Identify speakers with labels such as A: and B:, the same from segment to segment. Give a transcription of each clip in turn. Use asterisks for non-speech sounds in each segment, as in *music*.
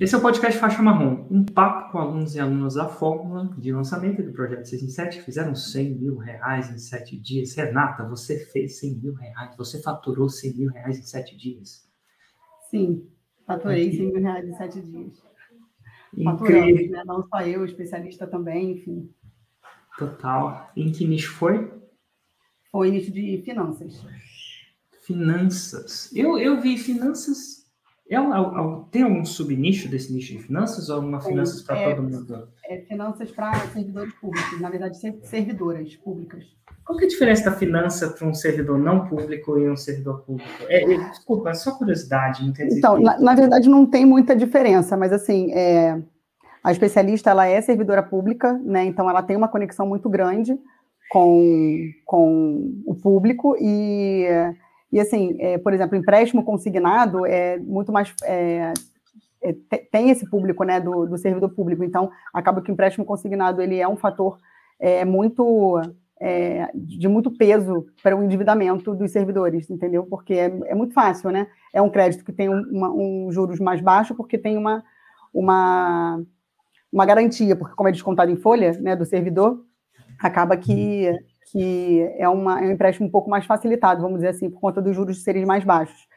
A: Esse é o podcast Faixa Marrom, um papo com alunos e alunas da Fórmula de lançamento do Projeto 6 em 7, que fizeram 100 mil reais em 7 dias. Renata, você fez 100 mil reais, você faturou 100 mil reais em 7 dias.
B: Sim, faturei Aqui. 100 mil reais em 7 dias. Incrível. né? Não só eu, especialista também, enfim.
A: Total. Em que nicho foi?
B: Foi nicho de finanças.
A: Finanças. Eu, eu vi finanças é, um, tem algum subnicho desse nicho de finanças ou uma finanças para é, todo mundo?
B: É finanças para servidores públicos, na verdade, servidoras públicas.
A: Qual que é a diferença da finança para um servidor não público e um servidor público? É, é, desculpa, é só curiosidade, não
B: Então, na, na, verdade, não tem muita diferença, mas assim, é, a especialista ela é servidora pública, né? Então ela tem uma conexão muito grande com, com o público e e assim, é, por exemplo, empréstimo consignado é muito mais. É, é, tem esse público né, do, do, servidor público, então acaba que o empréstimo consignado ele é um fator é, muito é, de muito peso para o endividamento dos servidores, entendeu? Porque é, é muito fácil, né? É um crédito que tem uma, um juros mais baixo, porque tem uma, uma, uma garantia, porque como é descontado em folha né, do servidor, acaba que que é, uma, é um empréstimo um pouco mais facilitado, vamos dizer assim, por conta dos juros serem mais baixos.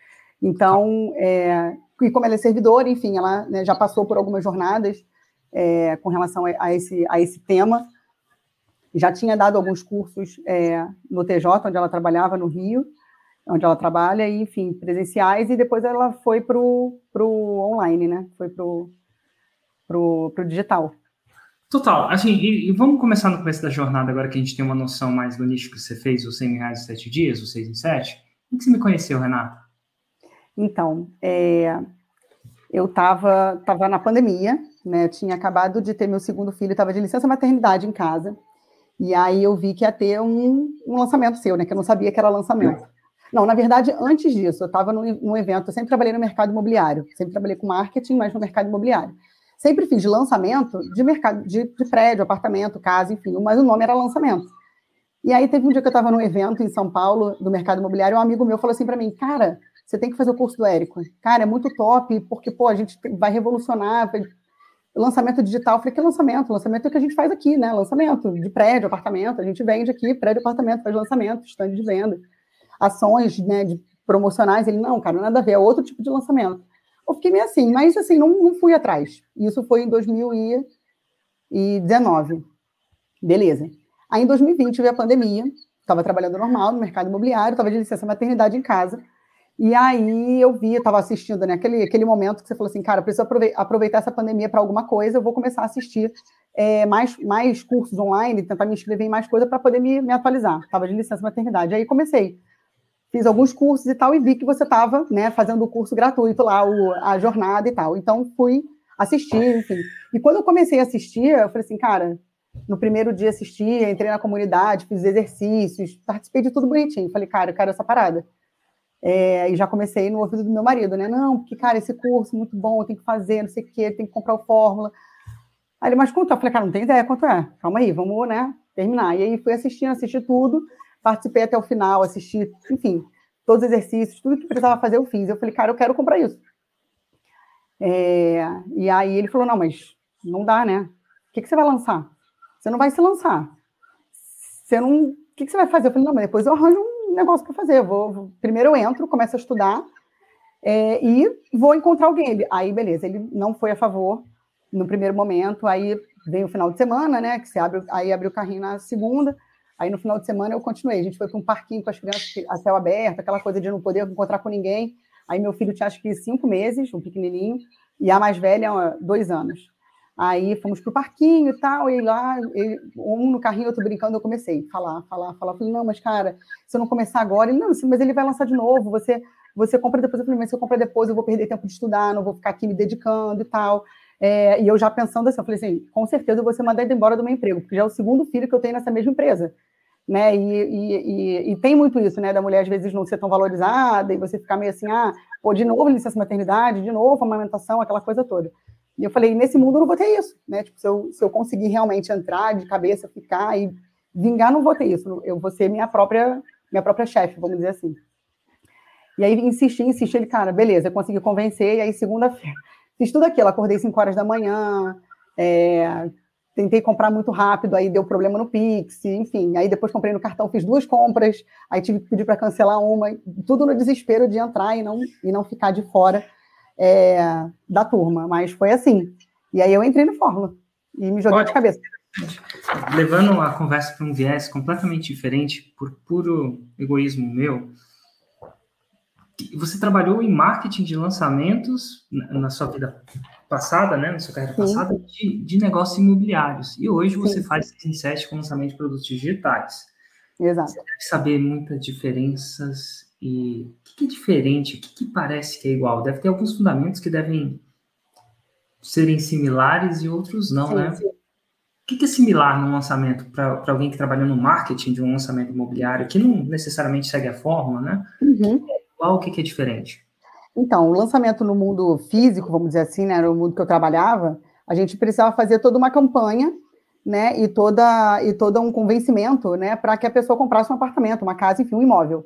B: Então, é, e como ela é servidora, enfim, ela né, já passou por algumas jornadas é, com relação a, a, esse, a esse tema, já tinha dado alguns cursos é, no TJ, onde ela trabalhava, no Rio, onde ela trabalha, e, enfim, presenciais, e depois ela foi para o online, né? Foi para o digital.
A: Total, assim, e, e, vamos começar no começo da jornada, agora que a gente tem uma noção mais do nicho que você fez, os 100 reais em 7 dias, os 6 em 7. Como que você me conheceu, Renata?
B: Então, é, eu estava tava na pandemia, né, tinha acabado de ter meu segundo filho, estava de licença maternidade em casa, e aí eu vi que ia ter um, um lançamento seu, né, que eu não sabia que era lançamento. Não, na verdade, antes disso, eu estava num, num evento, eu sempre trabalhei no mercado imobiliário, sempre trabalhei com marketing, mas no mercado imobiliário. Sempre fiz lançamento de mercado, de, de prédio, apartamento, casa, enfim, mas o nome era lançamento. E aí teve um dia que eu estava num evento em São Paulo, do mercado imobiliário, um amigo meu falou assim para mim, cara, você tem que fazer o curso do Érico. Cara, é muito top, porque, pô, a gente vai revolucionar lançamento digital. Eu falei, que lançamento? Lançamento é o que a gente faz aqui, né? Lançamento de prédio, apartamento. A gente vende aqui, prédio, apartamento, faz lançamento, stand de venda. Ações né, de promocionais. Ele, não, cara, nada a ver, é outro tipo de lançamento. Eu fiquei meio assim, mas assim, não, não fui atrás. Isso foi em 2019. Beleza. Aí em 2020 veio a pandemia, estava trabalhando normal no mercado imobiliário, estava de licença maternidade em casa. E aí eu vi, estava assistindo, né, aquele, aquele momento que você falou assim, cara, preciso aproveitar essa pandemia para alguma coisa, eu vou começar a assistir é, mais, mais cursos online, tentar me inscrever em mais coisa para poder me, me atualizar. Estava de licença maternidade. Aí comecei fiz alguns cursos e tal, e vi que você estava né, fazendo o curso gratuito lá, o, a jornada e tal. Então, fui assistir, enfim. E quando eu comecei a assistir, eu falei assim, cara, no primeiro dia assisti, entrei na comunidade, fiz exercícios, participei de tudo bonitinho. Falei, cara, eu quero essa parada. É, e já comecei no ouvido do meu marido, né? Não, porque, cara, esse curso é muito bom, tenho que fazer, não sei o quê, tem que comprar o fórmula. Aí ele, mas quanto? Eu falei, cara, não tem ideia quanto é. Calma aí, vamos, né, terminar. E aí fui assistindo, assisti tudo participei até o final, assisti, enfim, todos os exercícios, tudo que precisava fazer eu fiz. Eu falei, cara, eu quero comprar isso. É, e aí ele falou, não, mas não dá, né? O que, que você vai lançar? Você não vai se lançar. Você não. O que, que você vai fazer? Eu falei, não, mas depois eu arranjo um negócio para fazer. Eu vou, primeiro eu entro, começo a estudar é, e vou encontrar alguém. Aí, beleza, ele não foi a favor no primeiro momento. Aí vem o final de semana, né? Que você abre, aí abre o carrinho na segunda. Aí no final de semana eu continuei. A gente foi para um parquinho com as crianças a céu aberto, aquela coisa de não poder encontrar com ninguém. Aí meu filho tinha acho que cinco meses, um pequenininho, e a mais velha, dois anos. Aí fomos para o parquinho e tal, e lá, um no carrinho, outro brincando, eu comecei a falar, falar, falar. falei, não, mas cara, se eu não começar agora, ele, não, mas ele vai lançar de novo, você, você compra depois. Eu falei, mas se eu comprar depois, eu vou perder tempo de estudar, não vou ficar aqui me dedicando e tal. É, e eu já pensando assim, eu falei assim, com certeza eu vou ser mandada embora do meu emprego, porque já é o segundo filho que eu tenho nessa mesma empresa né? E, e, e, e, tem muito isso, né? Da mulher às vezes não ser tão valorizada e você ficar meio assim, ah, pô, de novo licença maternidade, de novo amamentação, aquela coisa toda. E eu falei, nesse mundo eu não vou ter isso, né? Tipo, se eu, se eu conseguir realmente entrar de cabeça, ficar e vingar, não vou ter isso. Eu vou ser minha própria, minha própria chefe, vamos dizer assim. E aí insisti, insisti, ele, cara, beleza, eu consegui convencer, e aí segunda-feira, fiz tudo aquilo, acordei 5 horas da manhã, é, tentei comprar muito rápido, aí deu problema no Pix, enfim. Aí depois comprei no cartão, fiz duas compras, aí tive que pedir para cancelar uma, tudo no desespero de entrar e não, e não ficar de fora é, da turma. Mas foi assim. E aí eu entrei no Fórmula e me joguei Pode. de cabeça.
A: Levando a conversa para um viés completamente diferente, por puro egoísmo meu, você trabalhou em marketing de lançamentos na sua vida passada, né, na sua carreira Sim. passada, de, de, negócios imobiliários. E hoje você Sim. faz 6 em 7 com lançamento de produtos digitais.
B: Exato.
A: Você deve saber muitas diferenças e o que é diferente, o que parece que é igual. Deve ter alguns fundamentos que devem serem similares e outros não, sim, né? Sim. O que é similar no lançamento para alguém que trabalha no marketing de um lançamento imobiliário, que não necessariamente segue a fórmula, né? Uhum. Igual, o que é diferente?
B: Então, o lançamento no mundo físico, vamos dizer assim, né, no mundo que eu trabalhava, a gente precisava fazer toda uma campanha, né, e toda e todo um convencimento, né, para que a pessoa comprasse um apartamento, uma casa, enfim, um imóvel.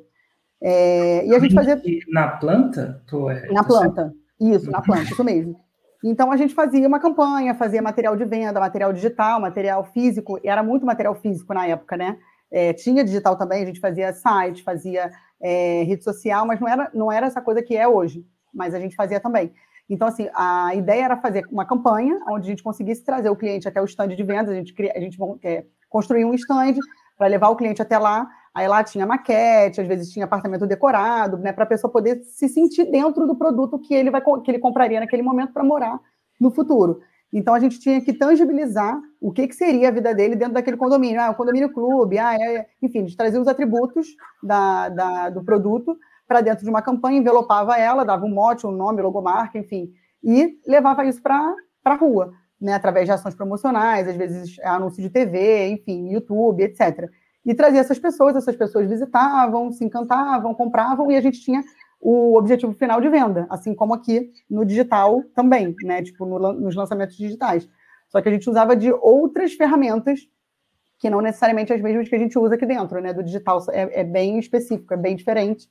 B: É, e a gente fazia
A: na planta,
B: tô, na planta, certo? isso, na planta, isso mesmo. Então a gente fazia uma campanha, fazia material de venda, material digital, material físico, e era muito material físico na época, né? É, tinha digital também, a gente fazia site, fazia é, rede social, mas não era, não era essa coisa que é hoje, mas a gente fazia também. Então, assim, a ideia era fazer uma campanha onde a gente conseguisse trazer o cliente até o stand de vendas, a gente, a gente é, construía um stand para levar o cliente até lá, aí lá tinha maquete, às vezes tinha apartamento decorado, né, para a pessoa poder se sentir dentro do produto que ele, vai, que ele compraria naquele momento para morar no futuro. Então a gente tinha que tangibilizar o que, que seria a vida dele dentro daquele condomínio. Ah, o condomínio clube, ah, é, enfim, de trazer os atributos da, da do produto para dentro de uma campanha, envelopava ela, dava um mote, um nome, logomarca, enfim, e levava isso para a rua, né, através de ações promocionais, às vezes anúncio de TV, enfim, YouTube, etc. E trazia essas pessoas, essas pessoas visitavam, se encantavam, compravam, e a gente tinha o objetivo final de venda, assim como aqui no digital também, né? Tipo, no, nos lançamentos digitais. Só que a gente usava de outras ferramentas que não necessariamente as mesmas que a gente usa aqui dentro, né? Do digital é, é bem específico, é bem diferente.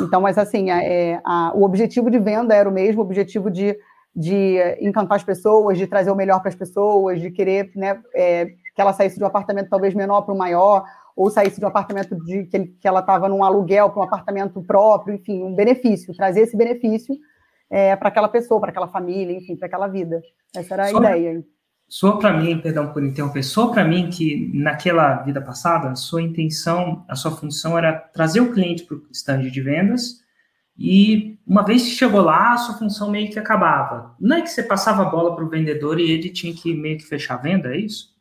B: Então, mas assim, é, a, o objetivo de venda era o mesmo, o objetivo de, de encantar as pessoas, de trazer o melhor para as pessoas, de querer né, é, que ela saísse de um apartamento talvez menor para um maior, ou saísse de um apartamento de, que, que ela estava num aluguel para um apartamento próprio, enfim, um benefício, trazer esse benefício é, para aquela pessoa, para aquela família, enfim, para aquela vida. Essa era a ideia.
A: Soa para mim, perdão por interromper, soa para mim que naquela vida passada, a sua intenção, a sua função era trazer o cliente para o stand de vendas e uma vez que chegou lá, a sua função meio que acabava. Não é que você passava a bola para o vendedor e ele tinha que meio que fechar a venda, é isso?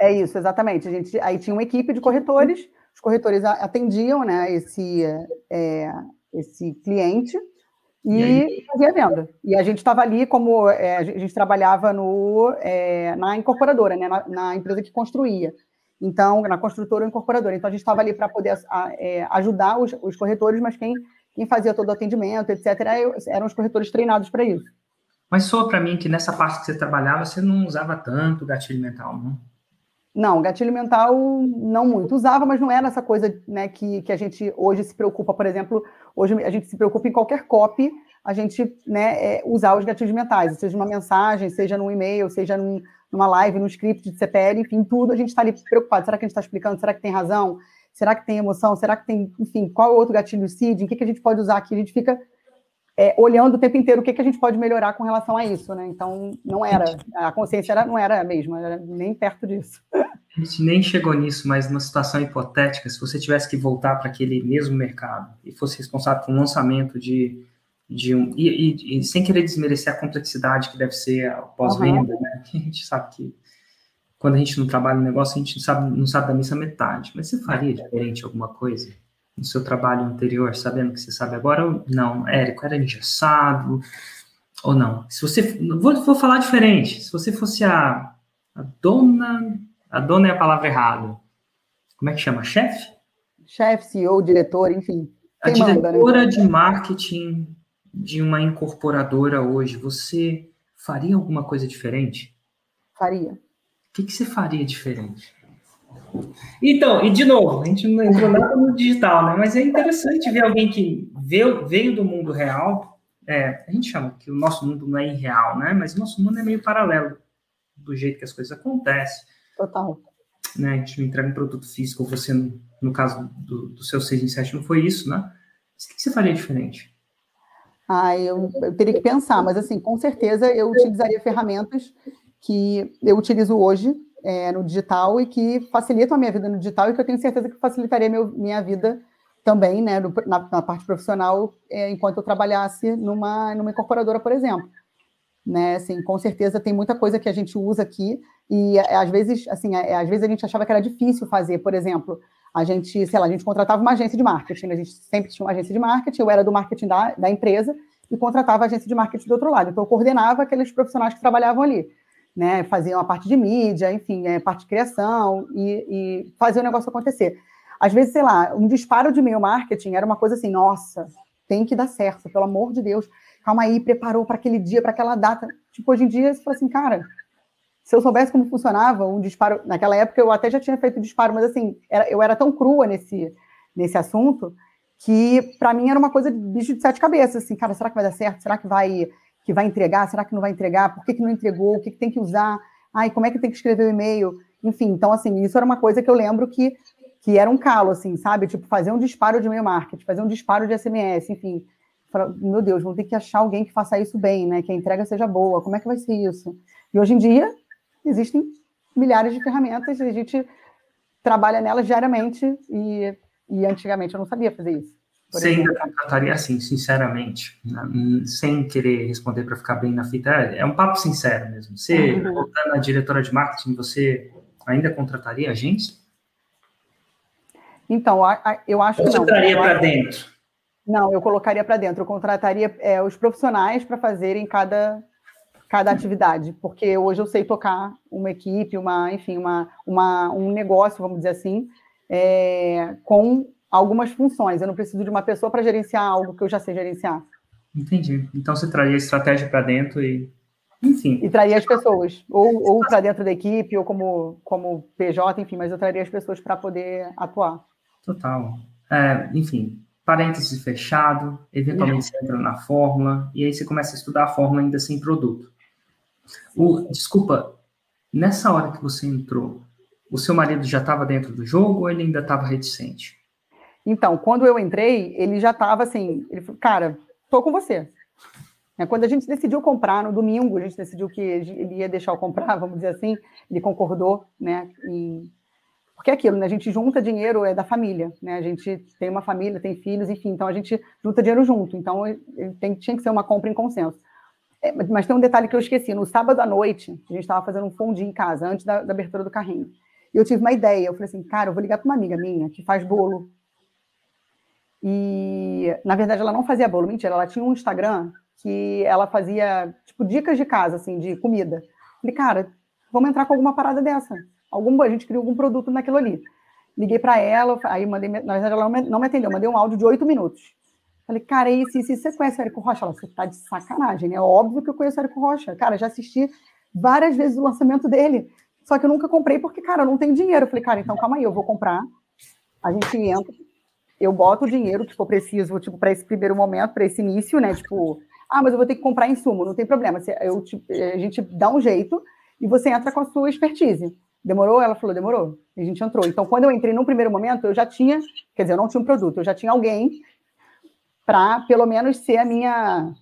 B: É isso, exatamente. A gente, aí tinha uma equipe de corretores, os corretores atendiam né, esse, é, esse cliente e, e fazia venda. E a gente estava ali como é, a gente trabalhava no, é, na incorporadora, né, na, na, empresa que construía. Então, na construtora ou incorporadora. Então, a gente estava ali para poder a, é, ajudar os, os, corretores, mas quem, quem fazia todo o atendimento, etc., eram os corretores treinados para isso.
A: Mas só para mim que nessa parte que você trabalhava, você não usava tanto gatilho mental, não?
B: Não, gatilho mental não muito. Usava, mas não era essa coisa né, que, que a gente hoje se preocupa, por exemplo, hoje a gente se preocupa em qualquer copy, a gente né, é, usar os gatilhos mentais, seja uma mensagem, seja num e-mail, seja num, numa live, num script de CPL, enfim, tudo a gente está ali preocupado. Será que a gente está explicando? Será que tem razão? Será que tem emoção? Será que tem, enfim, qual é o outro gatilho CID? O que, que a gente pode usar aqui? A gente fica é, olhando o tempo inteiro o que, que a gente pode melhorar com relação a isso, né? Então, não era, a consciência era, não era a mesma, era nem perto disso.
A: A gente nem chegou nisso, mas numa situação hipotética, se você tivesse que voltar para aquele mesmo mercado e fosse responsável por um lançamento de, de um. E, e, e sem querer desmerecer a complexidade que deve ser a pós-venda, uhum. né? *laughs* A gente sabe que quando a gente não trabalha no negócio, a gente não sabe, não sabe da missa metade. Mas você faria diferente alguma coisa? no seu trabalho anterior, sabendo que você sabe agora, ou não, Érico, era engessado, ou não? Se você, vou, vou falar diferente, se você fosse a, a dona, a dona é a palavra errada, como é que chama, chefe?
B: Chefe, CEO, diretor, enfim.
A: A diretora manda, né? de marketing de uma incorporadora hoje, você faria alguma coisa diferente?
B: Faria. O
A: que, que você faria diferente? Então, e de novo, a gente não entrou nada no digital, né? Mas é interessante ver alguém que veio, veio do mundo real, é, a gente chama que o nosso mundo não é irreal, né? Mas o nosso mundo é meio paralelo do jeito que as coisas acontecem.
B: Total.
A: Né? A gente não entrega um produto físico, você, no caso do, do seu 6 em 7, não foi isso, né? Mas o que você faria diferente?
B: Ah, eu, eu teria que pensar, mas assim, com certeza eu utilizaria ferramentas que eu utilizo hoje é, no digital e que facilitam a minha vida no digital e que eu tenho certeza que facilitaria meu, minha vida também, né, no, na, na, parte profissional, é, enquanto eu trabalhasse numa, numa incorporadora, por exemplo. Né, assim, com certeza tem muita coisa que a gente usa aqui e é, às vezes, assim, é, às vezes a gente achava que era difícil fazer, por exemplo, a gente, sei lá, a gente contratava uma agência de marketing, né, a gente sempre tinha uma agência de marketing, eu era do marketing da, da empresa e contratava a agência de marketing do outro lado, então eu coordenava aqueles profissionais que trabalhavam ali né, faziam a parte de mídia, enfim, a é, parte de criação e, e fazer o negócio acontecer. Às vezes, sei lá, um disparo de e-mail marketing era uma coisa assim, nossa, tem que dar certo, pelo amor de Deus, calma aí, preparou para aquele dia, para aquela data. Tipo, hoje em dia, você fala assim, cara, se eu soubesse como funcionava um disparo, naquela época eu até já tinha feito disparo, mas assim, era, eu era tão crua nesse, nesse assunto que para mim era uma coisa de bicho de sete cabeças, assim, cara, será que vai dar certo? Será que vai que vai entregar? Será que não vai entregar? Por que, que não entregou? O que, que tem que usar? Ai, como é que tem que escrever o e-mail? Enfim, então, assim, isso era uma coisa que eu lembro que, que era um calo, assim, sabe? Tipo, fazer um disparo de e-mail marketing, fazer um disparo de SMS, enfim. Meu Deus, vamos ter que achar alguém que faça isso bem, né? Que a entrega seja boa. Como é que vai ser isso? E hoje em dia, existem milhares de ferramentas e a gente trabalha nelas diariamente e, e antigamente eu não sabia fazer isso.
A: Você ainda contrataria assim, sinceramente, né? sem querer responder para ficar bem na fita, é, um papo sincero mesmo. Você, uhum. voltando à diretora de marketing, você ainda contrataria a gente?
B: Então, eu acho
A: que
B: não.
A: Você traria para dentro?
B: Não, eu colocaria para dentro. Eu contrataria é, os profissionais para fazerem cada, cada atividade, porque hoje eu sei tocar uma equipe, uma, enfim, uma, uma, um negócio, vamos dizer assim, é, com algumas funções. Eu não preciso de uma pessoa para gerenciar algo que eu já sei gerenciar.
A: Entendi. Então você traria estratégia para dentro e. Enfim.
B: E traria as pessoas, ou, ou para dentro da equipe, ou como, como PJ, enfim, mas eu traria as pessoas para poder atuar.
A: Total. É, enfim, parênteses fechado, eventualmente você entra na fórmula, e aí você começa a estudar a fórmula ainda sem produto. Desculpa, nessa hora que você entrou, o seu marido já estava dentro do jogo ou ele ainda estava reticente?
B: Então, quando eu entrei, ele já estava assim, ele falou, cara, tô com você. É, quando a gente decidiu comprar no domingo, a gente decidiu que ele ia deixar eu comprar, vamos dizer assim, ele concordou, né? E... Porque é aquilo, né? A gente junta dinheiro é da família, né? A gente tem uma família, tem filhos, enfim, então a gente junta dinheiro junto. Então tem, tinha que ser uma compra em consenso. É, mas tem um detalhe que eu esqueci. No sábado à noite, a gente estava fazendo um fundi em casa, antes da, da abertura do carrinho. E eu tive uma ideia. Eu falei assim, cara, eu vou ligar para uma amiga minha que faz bolo e, na verdade, ela não fazia bolo, mentira, ela tinha um Instagram que ela fazia, tipo, dicas de casa, assim, de comida. Falei, cara, vamos entrar com alguma parada dessa. Algum, a gente criou algum produto naquilo ali. Liguei para ela, aí mandei, na verdade, ela não me, atendeu, mandei um áudio de oito minutos. Falei, cara, e se, se você conhece o Érico Rocha? Ela, você tá de sacanagem, né? Óbvio que eu conheço o Érico Rocha. Cara, já assisti várias vezes o lançamento dele. Só que eu nunca comprei porque, cara, eu não tenho dinheiro. Falei, cara, então calma aí, eu vou comprar. A gente entra, eu boto o dinheiro que for preciso, tipo, para esse primeiro momento, para esse início, né? Tipo, ah, mas eu vou ter que comprar insumo, não tem problema. Eu, a gente dá um jeito e você entra com a sua expertise. Demorou? Ela falou, demorou. E a gente entrou. Então, quando eu entrei no primeiro momento, eu já tinha, quer dizer, eu não tinha um produto, eu já tinha alguém para, pelo menos, ser a minha,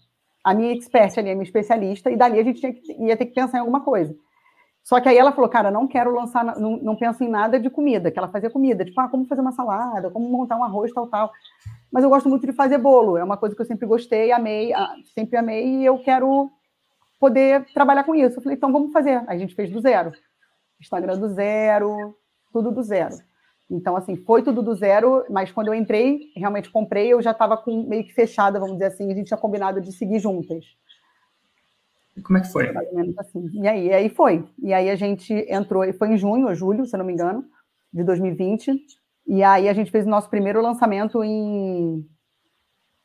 B: a minha expert ali, a minha especialista, e dali a gente tinha que, ia ter que pensar em alguma coisa. Só que aí ela falou, cara, não quero lançar, não, não penso em nada de comida, que ela fazia comida, tipo, ah, como fazer uma salada, como montar um arroz, tal, tal. Mas eu gosto muito de fazer bolo, é uma coisa que eu sempre gostei, amei, ah, sempre amei, e eu quero poder trabalhar com isso. Eu falei, então vamos fazer. Aí a gente fez do zero. Instagram do zero, tudo do zero. Então, assim, foi tudo do zero, mas quando eu entrei, realmente comprei, eu já estava meio que fechada, vamos dizer assim, a gente tinha combinado de seguir juntas.
A: E como é que foi?
B: Assim. E aí, e aí foi. E aí a gente entrou, e foi em junho ou julho, se eu não me engano, de 2020. E aí a gente fez o nosso primeiro lançamento em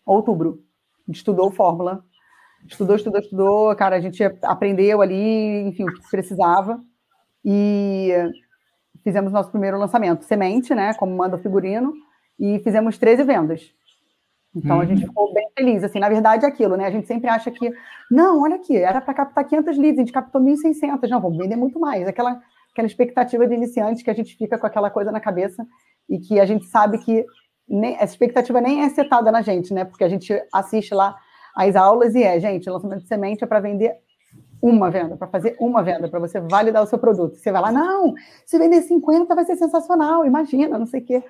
B: outubro. A gente estudou fórmula. Estudou, estudou, estudou. Cara, a gente aprendeu ali, enfim, o que precisava. E fizemos nosso primeiro lançamento. Semente, né? Como manda o figurino. E fizemos 13 vendas. Então, a gente uhum. ficou bem feliz. Assim, na verdade, é aquilo, né? A gente sempre acha que, não, olha aqui, era para captar 500 leads, a gente captou 1.600. Não, vamos vender muito mais. Aquela, aquela expectativa de iniciante que a gente fica com aquela coisa na cabeça e que a gente sabe que nem, essa expectativa nem é setada na gente, né? Porque a gente assiste lá as aulas e é, gente, lançamento de semente é para vender uma venda, para fazer uma venda, para você validar o seu produto. Você vai lá, não, se vender 50 vai ser sensacional, imagina, não sei o quê.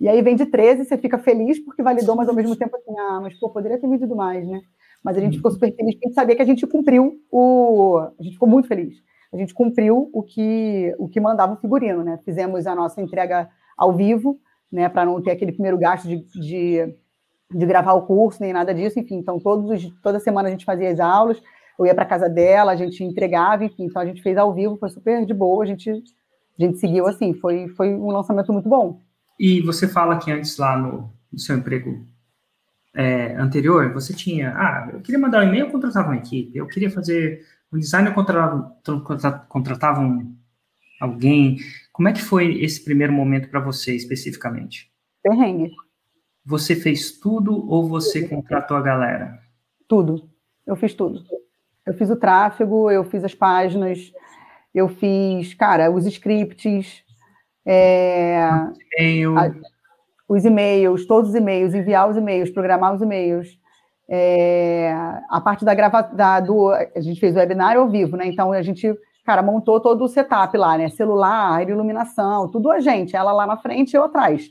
B: E aí vende 13, você fica feliz porque validou, mas ao mesmo tempo assim, ah, mas pô, poderia ter vendido mais, né? Mas a gente ficou super feliz porque a gente sabia que a gente cumpriu o. A gente ficou muito feliz. A gente cumpriu o que, o que mandava o figurino, né? Fizemos a nossa entrega ao vivo, né? Para não ter aquele primeiro gasto de, de, de, gravar o curso, nem nada disso, enfim. Então, todos os, toda semana a gente fazia as aulas, eu ia para casa dela, a gente entregava, enfim. Então, a gente fez ao vivo, foi super de boa, a gente, a gente seguiu assim, foi, foi um lançamento muito bom.
A: E você fala que antes lá no, no seu emprego é, anterior, você tinha, ah, eu queria mandar um e-mail, eu contratava uma equipe, eu queria fazer um design, eu contratava, contratava um, alguém. Como é que foi esse primeiro momento para você especificamente?
B: Perrengue.
A: Você fez tudo ou você contratou a galera?
B: Tudo. Eu fiz tudo. Eu fiz o tráfego, eu fiz as páginas, eu fiz, cara, os scripts, é, a, os e-mails, todos os e-mails, enviar os e-mails, programar os e-mails. É, a parte da gravação, do, a gente fez o webinar ao vivo, né? Então a gente, cara, montou todo o setup lá, né? Celular, iluminação, tudo a gente, ela lá na frente e eu atrás.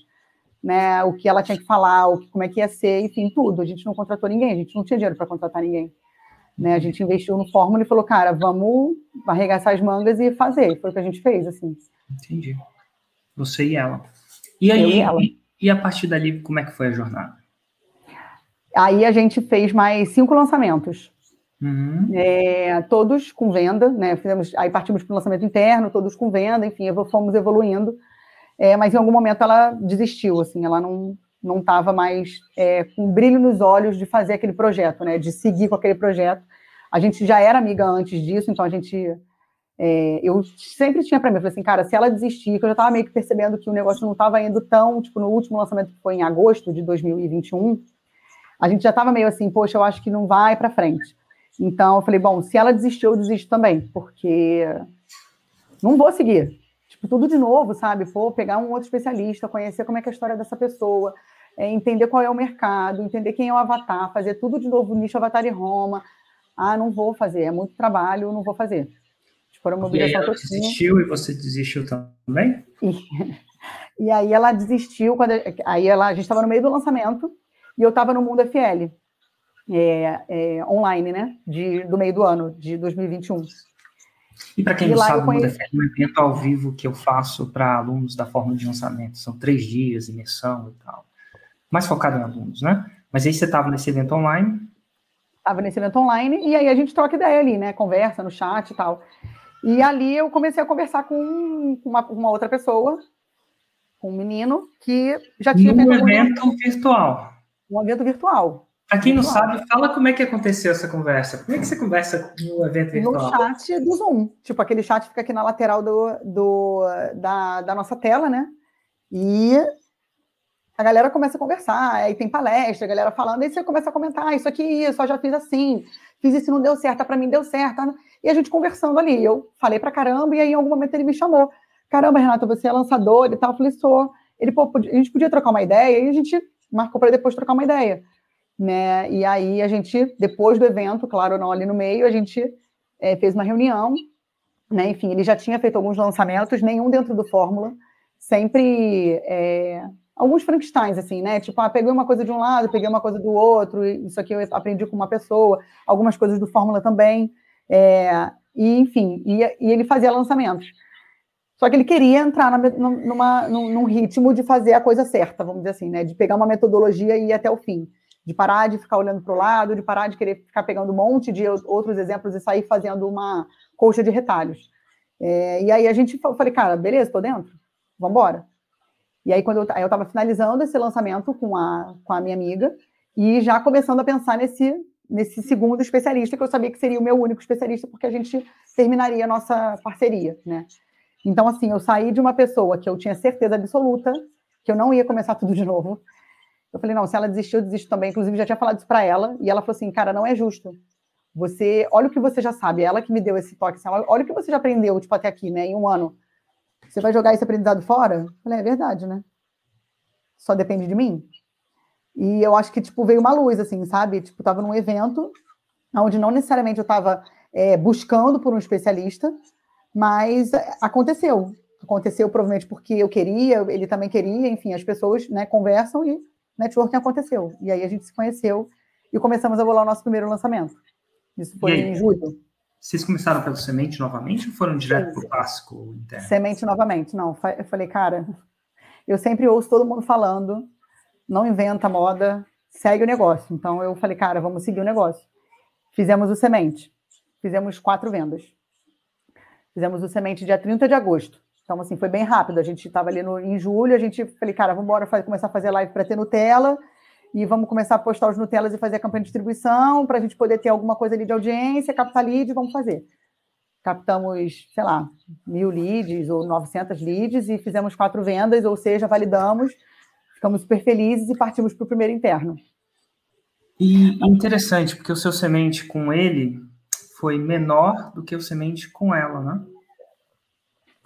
B: Né, o que ela tinha que falar, o que, como é que ia ser, enfim, tudo. A gente não contratou ninguém, a gente não tinha dinheiro para contratar ninguém. Né, a gente investiu no Fórmula e falou, cara, vamos arregaçar as mangas e fazer. Foi o que a gente fez, assim.
A: Entendi. Você e ela. E aí, e, ela. e a partir dali, como é que foi a jornada?
B: Aí a gente fez mais cinco lançamentos. Uhum. É, todos com venda, né? Fizemos, aí partimos para o lançamento interno, todos com venda, enfim, fomos evoluindo. É, mas em algum momento ela desistiu, assim, ela não não estava mais é, com brilho nos olhos de fazer aquele projeto, né? De seguir com aquele projeto. A gente já era amiga antes disso, então a gente é, eu sempre tinha para mim, eu falei assim, cara, se ela desistir, que eu já estava meio que percebendo que o negócio não estava indo tão, tipo, no último lançamento que foi em agosto de 2021, a gente já estava meio assim, poxa, eu acho que não vai para frente. Então, eu falei, bom, se ela desistir, eu desisto também, porque não vou seguir. Tipo, tudo de novo, sabe? Pô, pegar um outro especialista, conhecer como é que é a história dessa pessoa, é, entender qual é o mercado, entender quem é o avatar, fazer tudo de novo, nicho avatar e Roma. Ah, não vou fazer, é muito trabalho, não vou fazer.
A: Foram uma que eu tinha. desistiu e você desistiu também?
B: E, *laughs* e aí ela desistiu, quando aí ela, a gente estava no meio do lançamento e eu estava no Mundo FL, é, é, online, né? De, do meio do ano, de 2021.
A: E para quem e não sabe, FL é um evento ao vivo que eu faço para alunos da forma de lançamento. São três dias, imersão e tal. Mais focado em alunos, né? Mas aí você estava nesse evento online?
B: Estava nesse evento online e aí a gente troca ideia ali, né? Conversa no chat e tal. E ali eu comecei a conversar com uma, uma outra pessoa, com um menino que já tinha
A: um evento virtual.
B: Um evento virtual.
A: Para quem não sabe, fala como é que aconteceu essa conversa. Como é que você conversa no evento virtual?
B: No chat do Zoom. Tipo, aquele chat fica aqui na lateral do, do, da, da nossa tela, né? E a galera começa a conversar, aí tem palestra, a galera falando, aí você começa a comentar, ah, isso aqui, isso, eu já fiz assim, fiz isso não deu certo, para mim deu certo. E a gente conversando ali. Eu falei pra caramba, e aí em algum momento ele me chamou. Caramba, Renata, você é lançador e tal. Eu falei, sou. Ele, pô, a gente podia trocar uma ideia, e a gente marcou para depois trocar uma ideia. Né? E aí a gente, depois do evento, claro, não ali no meio, a gente é, fez uma reunião, né? Enfim, ele já tinha feito alguns lançamentos, nenhum dentro do Fórmula, sempre é, alguns Frankensteins, assim, né? Tipo, ah, peguei uma coisa de um lado, peguei uma coisa do outro, isso aqui eu aprendi com uma pessoa, algumas coisas do Fórmula também. É, e, enfim, e, e, ele fazia lançamentos. Só que ele queria entrar na, numa, num, num, ritmo de fazer a coisa certa, vamos dizer assim, né? De pegar uma metodologia e ir até o fim. De parar de ficar olhando para o lado, de parar de querer ficar pegando um monte de outros exemplos e sair fazendo uma colcha de retalhos. É, e aí a gente falei, cara, beleza, tô dentro, vamos embora. E aí, quando eu, eu estava finalizando esse lançamento com a, com a minha amiga e já começando a pensar nesse, nesse segundo especialista, que eu sabia que seria o meu único especialista, porque a gente terminaria a nossa parceria, né? Então, assim, eu saí de uma pessoa que eu tinha certeza absoluta que eu não ia começar tudo de novo. Eu falei, não, se ela desistir, eu desisto também. Inclusive, já tinha falado isso para ela, e ela falou assim, cara, não é justo. Você, olha o que você já sabe, ela que me deu esse toque, assim, olha o que você já aprendeu, tipo, até aqui, né, em um ano. Você vai jogar esse aprendizado fora? Eu falei, é verdade, né? Só depende de mim. E eu acho que, tipo, veio uma luz, assim, sabe? Tipo, tava num evento onde não necessariamente eu estava é, buscando por um especialista, mas aconteceu. Aconteceu provavelmente porque eu queria, ele também queria, enfim, as pessoas né, conversam e networking aconteceu. E aí a gente se conheceu e começamos a bolar o nosso primeiro lançamento. Isso foi em julho.
A: Vocês começaram pelo semente novamente ou foram direto para o clássico
B: interno? Semente novamente, não. Eu falei, cara, eu sempre ouço todo mundo falando, não inventa moda, segue o negócio. Então eu falei, cara, vamos seguir o negócio. Fizemos o semente. Fizemos quatro vendas. Fizemos o semente dia 30 de agosto. Então, assim, foi bem rápido. A gente estava ali no, em julho, a gente falei, cara, vamos embora começar a fazer live para ter Nutella e vamos começar a postar os Nutellas e fazer a campanha de distribuição para a gente poder ter alguma coisa ali de audiência, captar leads, vamos fazer. Captamos, sei lá, mil leads ou 900 leads e fizemos quatro vendas, ou seja, validamos, ficamos super felizes e partimos para o primeiro interno.
A: E interessante, porque o seu semente com ele foi menor do que o semente com ela, né?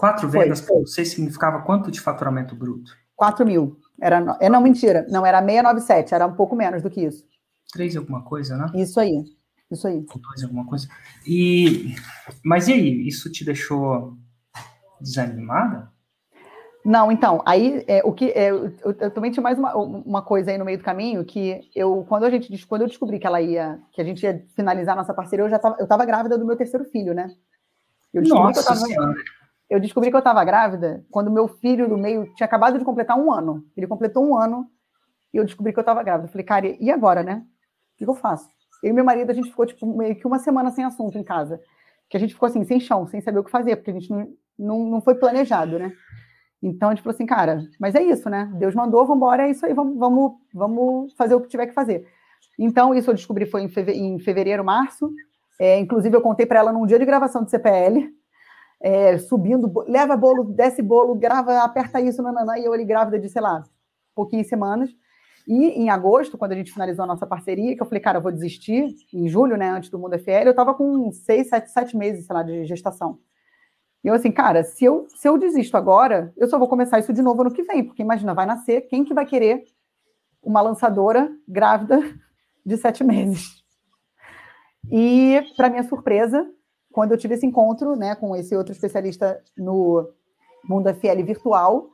A: Quatro vendas para você significava quanto de faturamento bruto?
B: 4 mil. Era, é, não, mentira. Não, era 697, era um pouco menos do que isso.
A: Três alguma coisa, né?
B: Isso aí. Isso aí.
A: Dois alguma coisa. E, mas e aí, isso te deixou desanimada?
B: Não, então, aí é, o que é, eu, eu, também tinha mais uma, uma coisa aí no meio do caminho que eu quando a gente quando eu descobri que ela ia que a gente ia finalizar nossa parceria, eu já tava, eu estava grávida do meu terceiro filho, né?
A: Eu nossa que eu tava, senhora.
B: Eu descobri que eu estava grávida quando meu filho do meio tinha acabado de completar um ano. Ele completou um ano e eu descobri que eu estava grávida. Eu falei, cara, e agora, né? O que eu faço? Eu e meu marido, a gente ficou, tipo, meio que uma semana sem assunto em casa. Que a gente ficou assim, sem chão, sem saber o que fazer, porque a gente não, não, não foi planejado, né? Então a gente falou assim, cara, mas é isso, né? Deus mandou, vamos embora, é isso aí, vamos, vamos, vamos fazer o que tiver que fazer. Então, isso eu descobri foi em fevereiro, março. É, inclusive, eu contei para ela num dia de gravação de CPL é, subindo, leva bolo, desce bolo, grava, aperta isso, nananã, e eu ali grávida de, sei lá, pouquinhas semanas. E em agosto, quando a gente finalizou a nossa parceria, que eu falei, cara, eu vou desistir, em julho, né, antes do Mundo FL, eu estava com seis, sete, sete meses, sei lá, de gestação. E eu assim, cara, se eu, se eu desisto agora, eu só vou começar isso de novo ano que vem, porque imagina, vai nascer, quem que vai querer uma lançadora grávida de sete meses? E, para minha surpresa, quando eu tive esse encontro né, com esse outro especialista no Mundo FL virtual,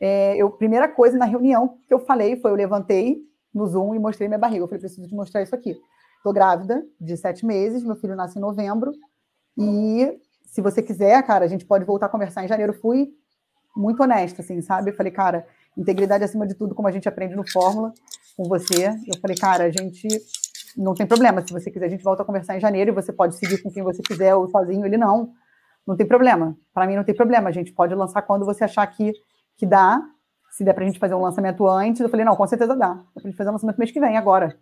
B: é, eu, primeira coisa na reunião que eu falei foi: eu levantei no Zoom e mostrei minha barriga. Eu falei: preciso te mostrar isso aqui. Estou grávida de sete meses, meu filho nasce em novembro. E se você quiser, cara, a gente pode voltar a conversar em janeiro. Fui muito honesta, assim, sabe? Eu falei, cara, integridade acima de tudo, como a gente aprende no Fórmula com você. Eu falei, cara, a gente não tem problema. Se você quiser, a gente volta a conversar em janeiro e você pode seguir com quem você quiser ou sozinho. Ele não. Não tem problema. Para mim, não tem problema. A gente pode lançar quando você achar que, que dá. Se der para a gente fazer um lançamento antes, eu falei, não, com certeza dá. Dá para a gente fazer um lançamento mês que vem, agora.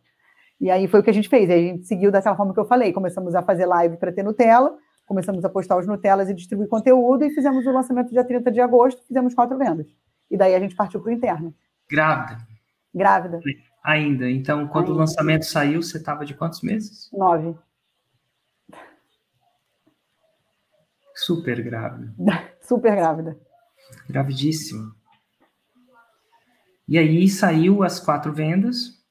B: E aí foi o que a gente fez. Aí a gente seguiu daquela forma que eu falei. Começamos a fazer live para ter Nutella, começamos a postar os Nutellas e distribuir conteúdo e fizemos o lançamento dia 30 de agosto, fizemos quatro vendas. E daí a gente partiu para o interno.
A: Grávida.
B: Grávida.
A: Ainda. Então, quando Ainda. o lançamento saiu, você estava de quantos meses?
B: Nove.
A: Super grávida. *laughs*
B: Super grávida.
A: Gravidíssima. E aí saiu as quatro vendas.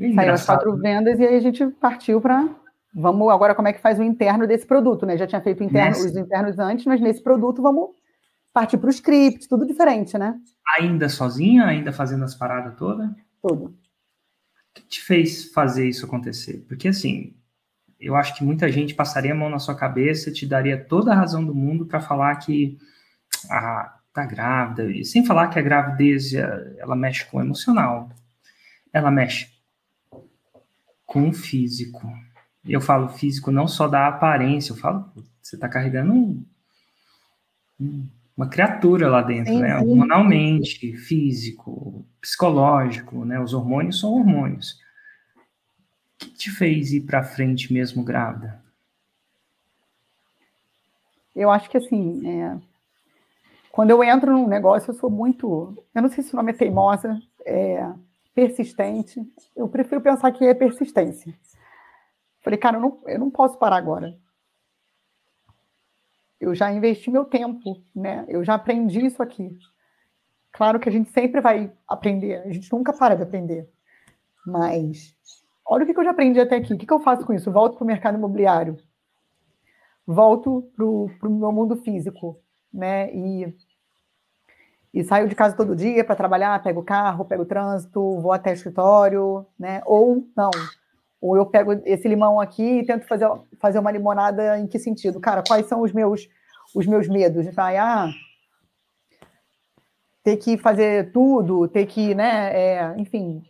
B: É saiu as quatro vendas e aí a gente partiu para. Vamos agora como é que faz o interno desse produto, né? Já tinha feito interno, os internos antes, mas nesse produto vamos partir para o script, tudo diferente, né?
A: Ainda sozinha, ainda fazendo as paradas todas?
B: Tudo.
A: O que te fez fazer isso acontecer? Porque assim, eu acho que muita gente passaria a mão na sua cabeça, te daria toda a razão do mundo para falar que ah, tá grávida, e sem falar que a gravidez ela mexe com o emocional, ela mexe com o físico. Eu falo físico não só da aparência, eu falo, você está carregando um, um uma criatura lá dentro, sim, né? Sim. Hormonalmente, físico, psicológico, né? Os hormônios são hormônios. O que te fez ir para frente mesmo grávida?
B: Eu acho que assim, é... quando eu entro num negócio, eu sou muito, eu não sei se o nome é teimosa, é persistente. Eu prefiro pensar que é persistência. Falei, cara, eu não, eu não posso parar agora. Eu já investi meu tempo, né? Eu já aprendi isso aqui. Claro que a gente sempre vai aprender, a gente nunca para de aprender. Mas olha o que eu já aprendi até aqui. O que eu faço com isso? volto para o mercado imobiliário, volto para o meu mundo físico, né? E e saio de casa todo dia para trabalhar, pego o carro, pego o trânsito, vou até escritório, né? Ou não. Ou eu pego esse limão aqui e tento fazer, fazer uma limonada em que sentido? Cara, quais são os meus os meus medos? Vai, ah, ter que fazer tudo, ter que, né, é, enfim,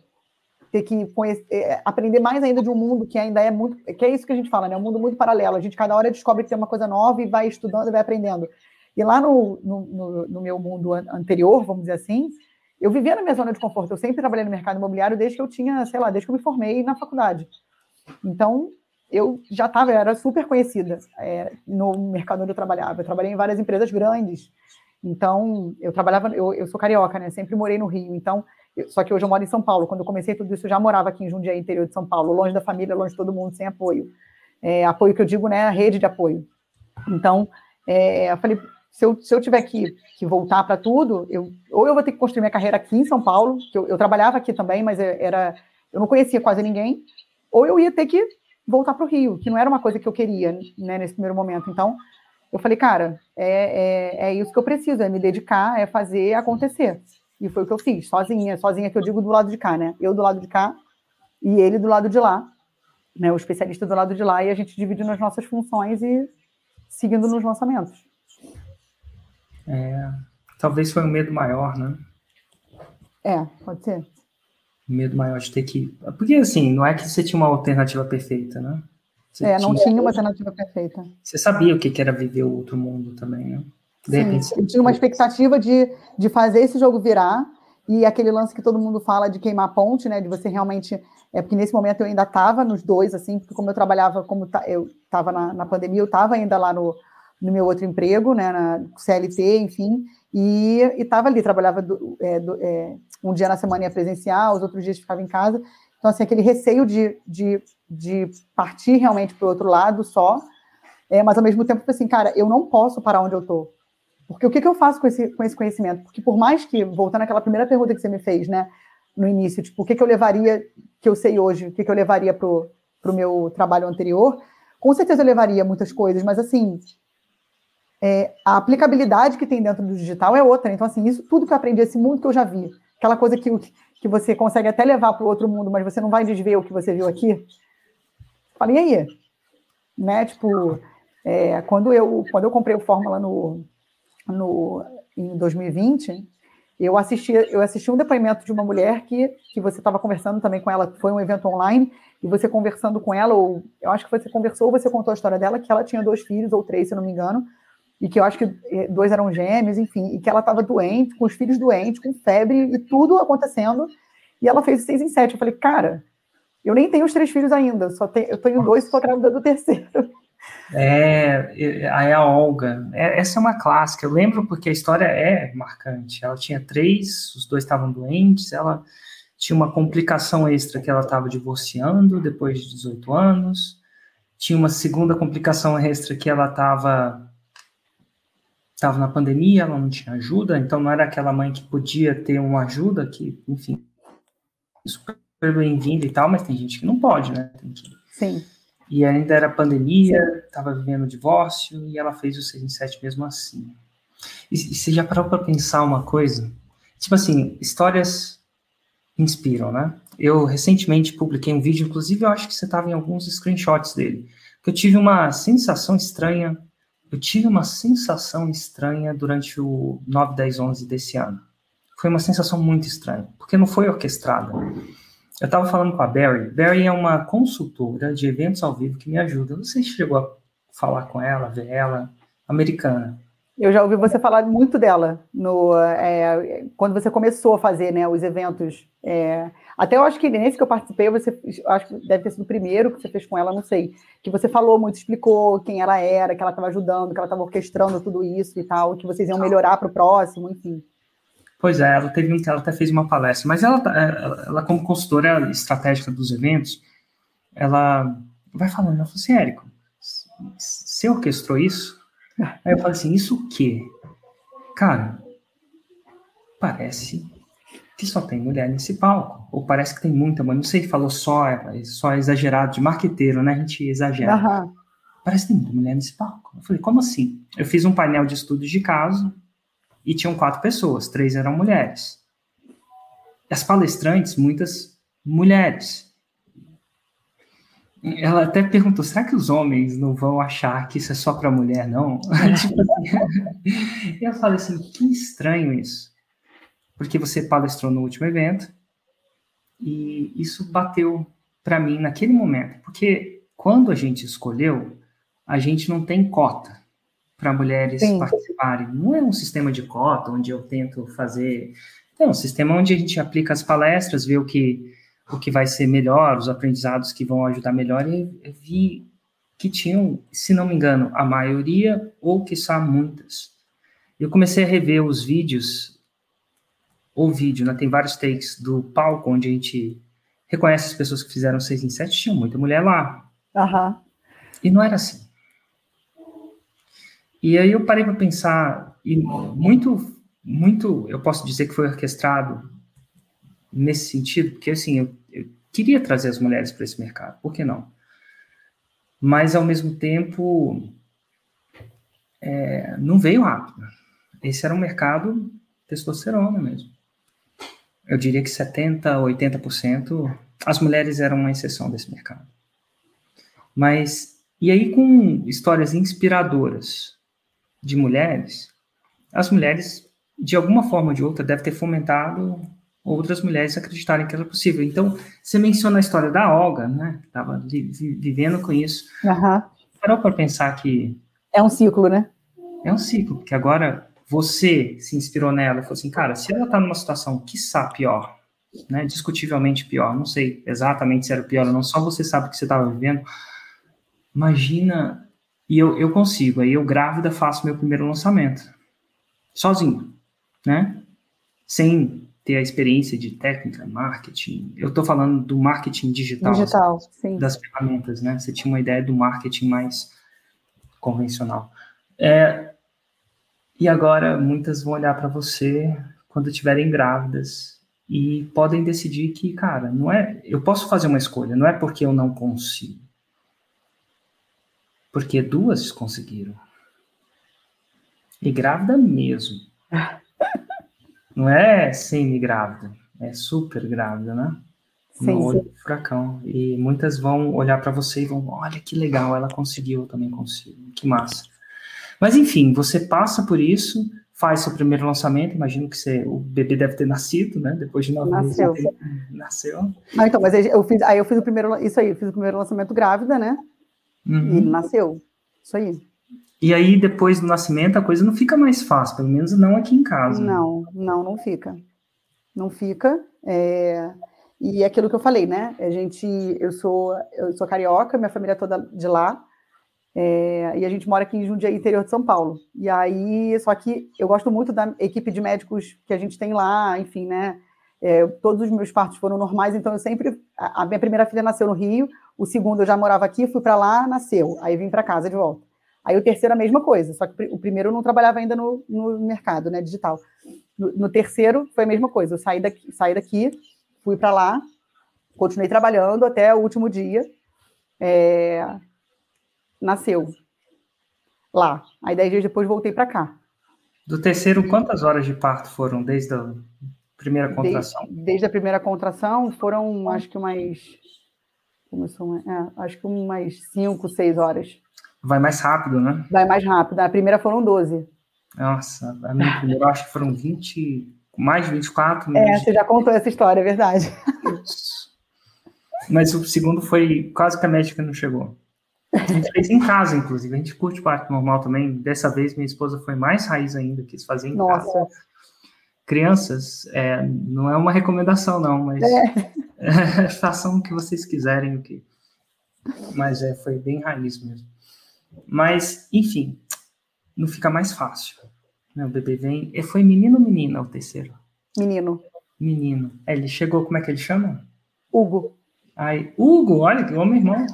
B: ter que conhecer, é, aprender mais ainda de um mundo que ainda é muito, que é isso que a gente fala, né, um mundo muito paralelo. A gente cada hora descobre que tem uma coisa nova e vai estudando e vai aprendendo. E lá no, no, no, meu mundo anterior, vamos dizer assim, eu vivia na minha zona de conforto. Eu sempre trabalhei no mercado imobiliário desde que eu tinha, sei lá, desde que eu me formei na faculdade. Então, eu já estava, era super conhecida é, no mercado onde eu trabalhava. Eu trabalhei em várias empresas grandes. Então, eu trabalhava, eu, eu sou carioca, né? Sempre morei no Rio. Então, eu, só que hoje eu moro em São Paulo. Quando eu comecei tudo isso, eu já morava aqui em Jundiaí, interior de São Paulo, longe da família, longe de todo mundo, sem apoio. É, apoio que eu digo, né? A rede de apoio. Então, é, eu falei, se eu, se eu tiver que, que voltar para tudo, eu, ou eu vou ter que construir minha carreira aqui em São Paulo, que eu, eu trabalhava aqui também, mas é, era eu não conhecia quase ninguém, ou eu ia ter que voltar para o Rio, que não era uma coisa que eu queria né, nesse primeiro momento. Então, eu falei, cara, é, é, é isso que eu preciso, é me dedicar, é fazer acontecer. E foi o que eu fiz, sozinha, sozinha que eu digo do lado de cá, né? Eu do lado de cá e ele do lado de lá, né? O especialista do lado de lá, e a gente divide nas nossas funções e seguindo nos lançamentos.
A: É, talvez foi um medo maior, né?
B: É, pode ser.
A: Um medo maior de ter que. Porque assim, não é que você tinha uma alternativa perfeita, né? Você
B: é, não tinha, tinha uma alternativa perfeita.
A: Você sabia o que era viver o outro mundo também, né?
B: De Sim, repente, eu tinha uma expectativa de, de fazer esse jogo virar e aquele lance que todo mundo fala de queimar ponte, né? De você realmente. É porque nesse momento eu ainda estava nos dois, assim, porque como eu trabalhava, como eu estava na, na pandemia, eu estava ainda lá no, no meu outro emprego, né, na CLT, enfim, e estava ali, trabalhava do, é, do, é, um dia na semana ia presencial, os outros dias ficava em casa. Então, assim, aquele receio de, de, de partir realmente para o outro lado só, é, mas ao mesmo tempo, assim, cara, eu não posso parar onde eu estou. Porque o que, que eu faço com esse, com esse conhecimento? Porque por mais que, voltando àquela primeira pergunta que você me fez, né, no início, tipo, o que, que eu levaria, que eu sei hoje, o que, que eu levaria para o meu trabalho anterior, com certeza eu levaria muitas coisas, mas assim, é, a aplicabilidade que tem dentro do digital é outra. Então, assim, isso tudo que eu aprendi, esse mundo que eu já vi, aquela coisa que, que você consegue até levar para o outro mundo, mas você não vai desver o que você viu aqui. Falei, e aí? Né? Tipo, é, quando, eu, quando eu comprei o Fórmula no, no, em 2020, eu assisti, eu assisti um depoimento de uma mulher que, que você estava conversando também com ela, foi um evento online, e você conversando com ela, ou eu acho que você conversou, ou você contou a história dela, que ela tinha dois filhos, ou três, se não me engano, e que eu acho que eh, dois eram gêmeos, enfim, e que ela estava doente, com os filhos doentes, com febre e tudo acontecendo, e ela fez seis em sete. Eu falei, cara, eu nem tenho os três filhos ainda, só tenho, eu tenho dois e estou grávida do terceiro.
A: É, aí a Olga, é, essa é uma clássica, eu lembro porque a história é marcante. Ela tinha três, os dois estavam doentes, ela tinha uma complicação extra que ela estava divorciando depois de 18 anos, tinha uma segunda complicação extra que ela estava estava na pandemia, ela não tinha ajuda, então não era aquela mãe que podia ter uma ajuda, que, enfim, super bem-vinda e tal, mas tem gente que não pode, né? Que...
B: Sim.
A: E ainda era pandemia, estava vivendo divórcio, e ela fez o 6 em 7 mesmo assim. E, e você já parou para pensar uma coisa? Tipo assim, histórias inspiram, né? Eu recentemente publiquei um vídeo, inclusive eu acho que você estava em alguns screenshots dele, que eu tive uma sensação estranha eu tive uma sensação estranha durante o 9, 10, 11 desse ano. Foi uma sensação muito estranha, porque não foi orquestrada. Eu estava falando com a Barry. Barry é uma consultora de eventos ao vivo que me ajuda. Não sei se chegou a falar com ela, ver ela, americana.
B: Eu já ouvi você falar muito dela no, é, quando você começou a fazer né, os eventos. É, até eu acho que nesse que eu participei, você acho que deve ter sido o primeiro que você fez com ela, não sei. Que você falou muito, explicou quem ela era, que ela estava ajudando, que ela estava orquestrando tudo isso e tal, que vocês iam melhorar para o próximo, enfim.
A: Pois é, ela teve ela até fez uma palestra, mas ela, ela, ela como consultora estratégica dos eventos, ela vai falando, ela falou assim, Érico, você orquestrou isso? Aí eu falei assim, isso o quê? Cara, parece que só tem mulher nesse palco. Ou parece que tem muita, mas não sei, falou só, só exagerado, de marqueteiro, né? A gente exagera. Uhum. Parece que tem muita mulher nesse palco. Eu falei, como assim? Eu fiz um painel de estudos de caso e tinham quatro pessoas, três eram mulheres. As palestrantes, muitas mulheres ela até perguntou: será que os homens não vão achar que isso é só para mulher, não? *laughs* tipo assim, eu falei assim: que estranho isso. Porque você palestrou no último evento e isso bateu para mim naquele momento. Porque quando a gente escolheu, a gente não tem cota para mulheres Sim. participarem. Não é um sistema de cota onde eu tento fazer. É um sistema onde a gente aplica as palestras, vê o que o que vai ser melhor, os aprendizados que vão ajudar melhor, e vi que tinham, se não me engano, a maioria, ou que são muitas. Eu comecei a rever os vídeos, ou vídeo, né, tem vários takes do palco, onde a gente reconhece as pessoas que fizeram seis em sete, tinha muita mulher lá.
B: Uhum.
A: E não era assim. E aí eu parei para pensar, e muito, muito, eu posso dizer que foi orquestrado nesse sentido, porque assim, eu, eu queria trazer as mulheres para esse mercado, por que não? Mas ao mesmo tempo, é, não veio rápido. Esse era um mercado testosterona mesmo. Eu diria que 70%, 80%, as mulheres eram uma exceção desse mercado. Mas, e aí com histórias inspiradoras de mulheres, as mulheres, de alguma forma ou de outra, devem ter fomentado outras mulheres acreditarem que era possível. Então, você menciona a história da Olga, né? Estava vivendo com isso.
B: Uhum.
A: Parou para pensar que...
B: É um ciclo, né?
A: É um ciclo, porque agora você se inspirou nela e falou assim, cara, se ela está numa situação, quiçá, pior, né, discutivelmente pior, não sei exatamente se era pior ou não, só você sabe o que você estava vivendo, imagina, e eu, eu consigo, aí eu grávida faço meu primeiro lançamento, sozinho, né, sem ter a experiência de técnica, marketing. Eu estou falando do marketing digital,
B: digital sim.
A: das ferramentas, né? Você tinha uma ideia do marketing mais convencional. É, e agora muitas vão olhar para você quando estiverem grávidas e podem decidir que, cara, não é, eu posso fazer uma escolha, não é porque eu não consigo. Porque duas conseguiram. E grávida mesmo. Não é semi-grávida, é super grávida, né?
B: Sim, no
A: olho sim. do furacão. E muitas vão olhar para você e vão, olha que legal, ela conseguiu, eu também consigo, que massa. Mas enfim, você passa por isso, faz seu primeiro lançamento, imagino que você, o bebê deve ter nascido, né? Depois de nove
B: nasceu.
A: meses. Nasceu.
B: Ah, então, mas eu fiz, aí eu fiz o primeiro, isso aí, eu fiz o primeiro lançamento grávida, né? Uhum. E nasceu. Isso aí.
A: E aí, depois do nascimento, a coisa não fica mais fácil, pelo menos não aqui em casa.
B: Não, não, não fica. Não fica. É... E é aquilo que eu falei, né? A gente, eu sou, eu sou carioca, minha família é toda de lá, é... e a gente mora aqui em Jundiaí, interior de São Paulo. E aí, só que eu gosto muito da equipe de médicos que a gente tem lá, enfim, né? É, todos os meus partos foram normais, então eu sempre. A minha primeira filha nasceu no Rio, o segundo eu já morava aqui, fui para lá, nasceu, aí vim para casa de volta. Aí o terceiro a mesma coisa, só que o primeiro eu não trabalhava ainda no, no mercado, né, digital. No, no, terceiro foi a mesma coisa, eu saí daqui, saí daqui fui para lá, continuei trabalhando até o último dia, é, nasceu lá. Aí dez dias depois voltei para cá.
A: Do terceiro, quantas horas de parto foram desde a primeira contração?
B: Desde, desde a primeira contração foram, acho que umas, começou, é, acho que umas cinco, seis horas.
A: Vai mais rápido, né?
B: Vai mais rápido. A primeira foram 12.
A: Nossa, a minha primeira, acho que foram 20, mais de 24.
B: É, você já contou essa história, é verdade.
A: Mas o segundo foi quase que a médica não chegou. A gente fez em casa, inclusive. A gente curte parto normal também. Dessa vez, minha esposa foi mais raiz ainda, quis fazer em Nossa. casa. Crianças, é, não é uma recomendação, não, mas é. *laughs* façam o que vocês quiserem. O que... Mas é, foi bem raiz mesmo. Mas, enfim, não fica mais fácil. Né? O bebê vem. E foi menino ou menina o terceiro?
B: Menino.
A: Menino. É, ele chegou, como é que ele chama?
B: Hugo.
A: Ai, Hugo, olha que homem irmão.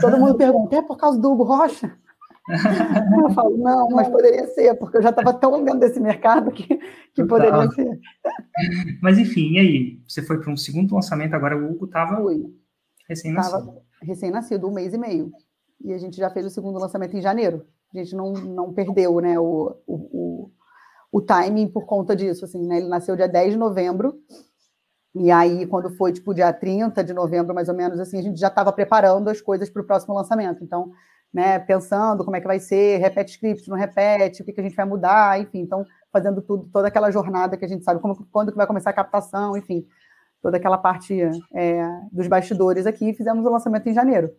B: Todo mundo pergunta, é por causa do Hugo Rocha? *laughs* Eu falo, não, mas poderia ser, porque eu já estava tão dentro desse mercado que, que poderia ser.
A: Mas enfim, e aí? Você foi para um segundo lançamento, agora o Hugo estava recém-nascido.
B: Recém-nascido, um mês e meio. E a gente já fez o segundo lançamento em janeiro. A gente não, não perdeu né, o, o, o, timing por conta disso. Assim, né? Ele nasceu dia 10 de novembro. E aí, quando foi tipo dia 30 de novembro, mais ou menos, assim, a gente já estava preparando as coisas para o próximo lançamento. Então, né, pensando como é que vai ser, repete script, não repete, o que, que a gente vai mudar, enfim, então fazendo tudo, toda aquela jornada que a gente sabe, como, quando que vai começar a captação, enfim, toda aquela parte é, dos bastidores aqui, fizemos o lançamento em janeiro,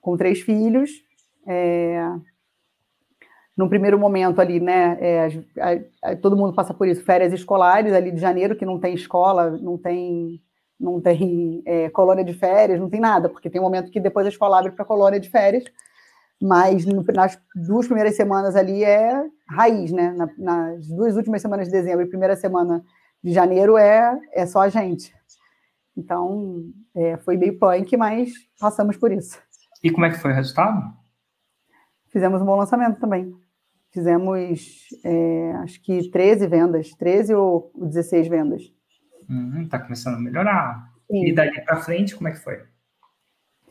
B: com três filhos, é, num primeiro momento ali, né, é, a, a, todo mundo passa por isso, férias escolares ali de janeiro, que não tem escola, não tem não tem é, colônia de férias, não tem nada, porque tem um momento que depois a escola abre para colônia de férias, mas no, nas duas primeiras semanas ali é raiz, né? Na, nas duas últimas semanas de dezembro e primeira semana de janeiro é, é só a gente. Então, é, foi meio punk, mas passamos por isso.
A: E como é que foi o resultado?
B: Fizemos um bom lançamento também. Fizemos, é, acho que 13 vendas, 13 ou 16 vendas.
A: Uhum, tá começando a melhorar. Sim. E daí para frente, como é que foi?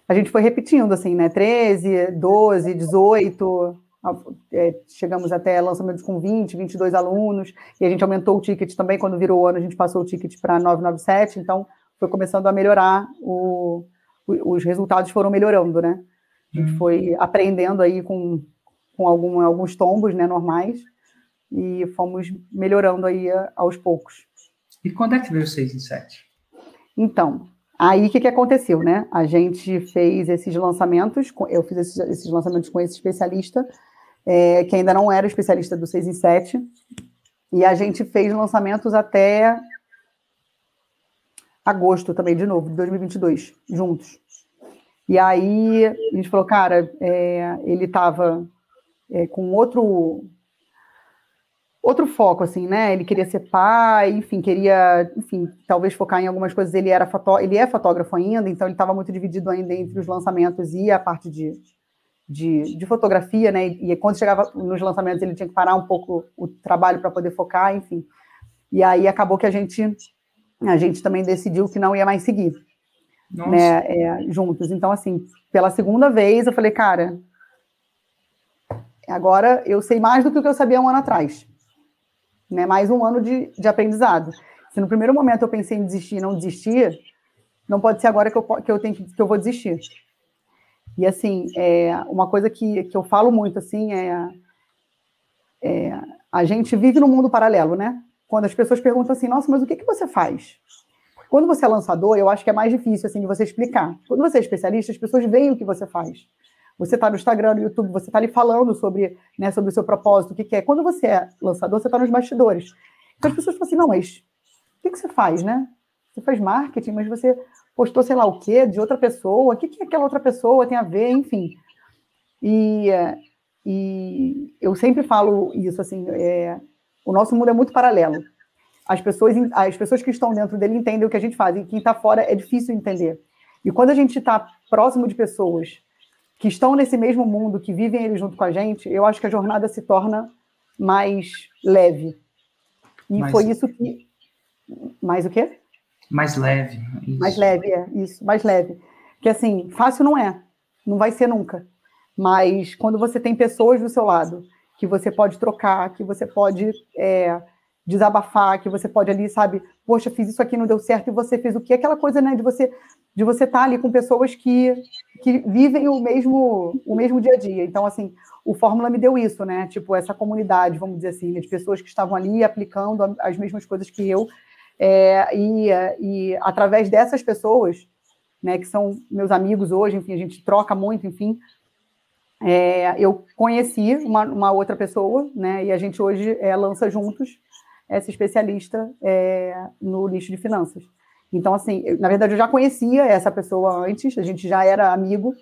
B: A gente foi repetindo, assim, né? 13, 12, 18, é, chegamos até lançamentos com 20, 22 alunos, e a gente aumentou o ticket também, quando virou o ano, a gente passou o ticket para 997, então foi começando a melhorar, o, os resultados foram melhorando, né? A gente uhum. foi aprendendo aí com com algum, alguns tombos né, normais e fomos melhorando aí aos poucos.
A: E quando é que veio o 6 em 7?
B: Então, aí o que, que aconteceu, né? A gente fez esses lançamentos, eu fiz esses, esses lançamentos com esse especialista, é, que ainda não era especialista do 6 em 7, e a gente fez lançamentos até agosto também, de novo, de 2022, juntos. E aí a gente falou, cara, é, ele estava é, com outro outro foco, assim, né? Ele queria ser pai, enfim, queria, enfim, talvez focar em algumas coisas. Ele era fotó ele é fotógrafo ainda, então ele estava muito dividido ainda entre os lançamentos e a parte de, de, de, fotografia, né? E quando chegava nos lançamentos ele tinha que parar um pouco o trabalho para poder focar, enfim. E aí acabou que a gente a gente também decidiu que não ia mais seguir, Nossa. né? É, juntos. Então assim, pela segunda vez eu falei, cara, Agora eu sei mais do que o que eu sabia um ano atrás. Né? Mais um ano de, de aprendizado. Se no primeiro momento eu pensei em desistir e não desistir, não pode ser agora que eu, que eu tenho que, que eu vou desistir. E assim, é, uma coisa que, que eu falo muito assim é, é a gente vive num mundo paralelo, né? Quando as pessoas perguntam assim, nossa, mas o que, que você faz? Quando você é lançador, eu acho que é mais difícil assim de você explicar. Quando você é especialista, as pessoas veem o que você faz. Você está no Instagram, no YouTube, você está ali falando sobre, né, sobre o seu propósito, o que, que é. Quando você é lançador, você está nos bastidores. Então as pessoas falam assim, não, mas o que, que você faz, né? Você faz marketing, mas você postou sei lá o quê de outra pessoa, o que, que aquela outra pessoa tem a ver, enfim. E, e eu sempre falo isso, assim, é, o nosso mundo é muito paralelo. As pessoas, as pessoas que estão dentro dele entendem o que a gente faz, e quem está fora é difícil entender. E quando a gente está próximo de pessoas que estão nesse mesmo mundo, que vivem ele junto com a gente, eu acho que a jornada se torna mais leve. E mais... foi isso que. Mais o quê?
A: Mais leve.
B: Isso. Mais leve, é, isso, mais leve. Que assim, fácil não é, não vai ser nunca. Mas quando você tem pessoas do seu lado, que você pode trocar, que você pode é, desabafar, que você pode ali, sabe, poxa, fiz isso aqui, não deu certo, e você fez o quê? Aquela coisa, né, de você de você estar tá ali com pessoas que, que vivem o mesmo, o mesmo dia a dia. Então, assim, o Fórmula me deu isso, né? Tipo, essa comunidade, vamos dizer assim, né? de pessoas que estavam ali aplicando as mesmas coisas que eu. É, e, e através dessas pessoas, né, que são meus amigos hoje, enfim, a gente troca muito, enfim, é, eu conheci uma, uma, outra pessoa, né? E a gente hoje é, lança juntos essa especialista é, no nicho de finanças. Então, assim, eu, na verdade, eu já conhecia essa pessoa antes, a gente já era amigo,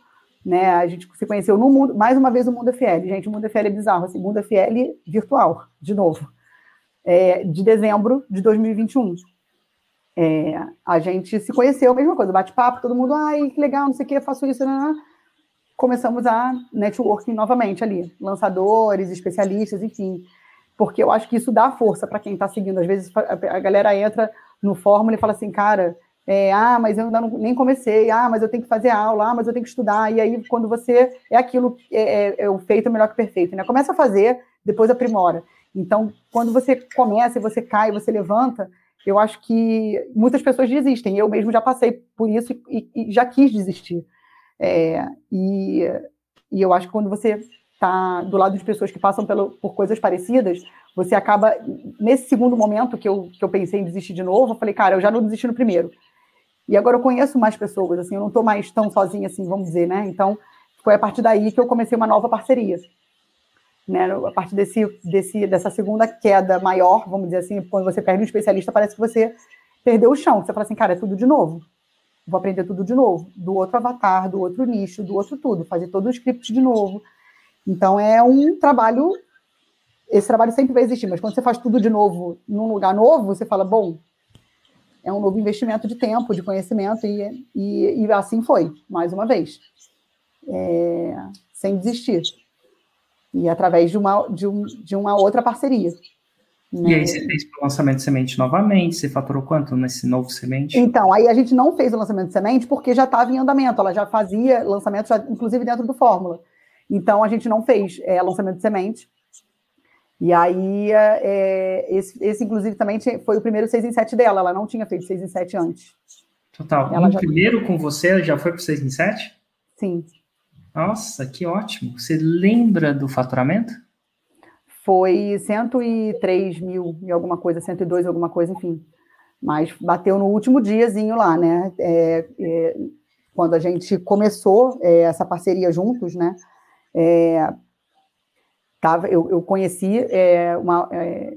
B: né? A gente se conheceu no mundo, mais uma vez o Mundo FL. Gente, o Mundo FL é bizarro, assim, Mundo FL virtual, de novo, é, de dezembro de 2021. É, a gente se conheceu, mesma coisa, bate-papo, todo mundo, ai, que legal, não sei o que, faço isso, né? Começamos a networking novamente ali, lançadores, especialistas, enfim, porque eu acho que isso dá força para quem está seguindo. Às vezes a galera entra no fórmula e fala assim, cara, é, ah, mas eu ainda não, nem comecei, ah, mas eu tenho que fazer aula, ah, mas eu tenho que estudar, e aí quando você, é aquilo, é, é, é o feito melhor que perfeito, né? Começa a fazer, depois aprimora. Então, quando você começa e você cai, você levanta, eu acho que muitas pessoas desistem. Eu mesmo já passei por isso e, e já quis desistir. É, e, e eu acho que quando você está do lado de pessoas que passam pelo, por coisas parecidas, você acaba, nesse segundo momento que eu, que eu pensei em desistir de novo, eu falei, cara, eu já não desisti no primeiro. E agora eu conheço mais pessoas, assim, eu não estou mais tão sozinha assim, vamos dizer, né? Então, foi a partir daí que eu comecei uma nova parceria. Né? A partir desse, desse, dessa segunda queda maior, vamos dizer assim, quando você perde um especialista, parece que você perdeu o chão. Você fala assim, cara, é tudo de novo. Vou aprender tudo de novo. Do outro avatar, do outro nicho, do outro tudo. Fazer todo o script de novo. Então, é um trabalho... Esse trabalho sempre vai existir, mas quando você faz tudo de novo num lugar novo, você fala, bom, é um novo investimento de tempo, de conhecimento, e, e, e assim foi, mais uma vez. É, sem desistir e através de uma, de, um, de uma outra parceria.
A: Né? E aí você fez o lançamento de semente novamente, você faturou quanto nesse novo semente?
B: Então, aí a gente não fez o lançamento de semente porque já estava em andamento, ela já fazia lançamento, já, inclusive dentro do Fórmula. Então, a gente não fez é, lançamento de semente. E aí, é, esse, esse, inclusive, também foi o primeiro 6 em 7 dela, ela não tinha feito 6 em 7 antes.
A: Total. Ela o já... primeiro com você já foi para 6 em 7?
B: Sim.
A: Nossa, que ótimo. Você lembra do faturamento?
B: Foi 103 mil e alguma coisa, 102 alguma coisa, enfim. Mas bateu no último diazinho lá, né? É, é, quando a gente começou é, essa parceria juntos, né? É, tava, eu, eu conheci é, uma. É,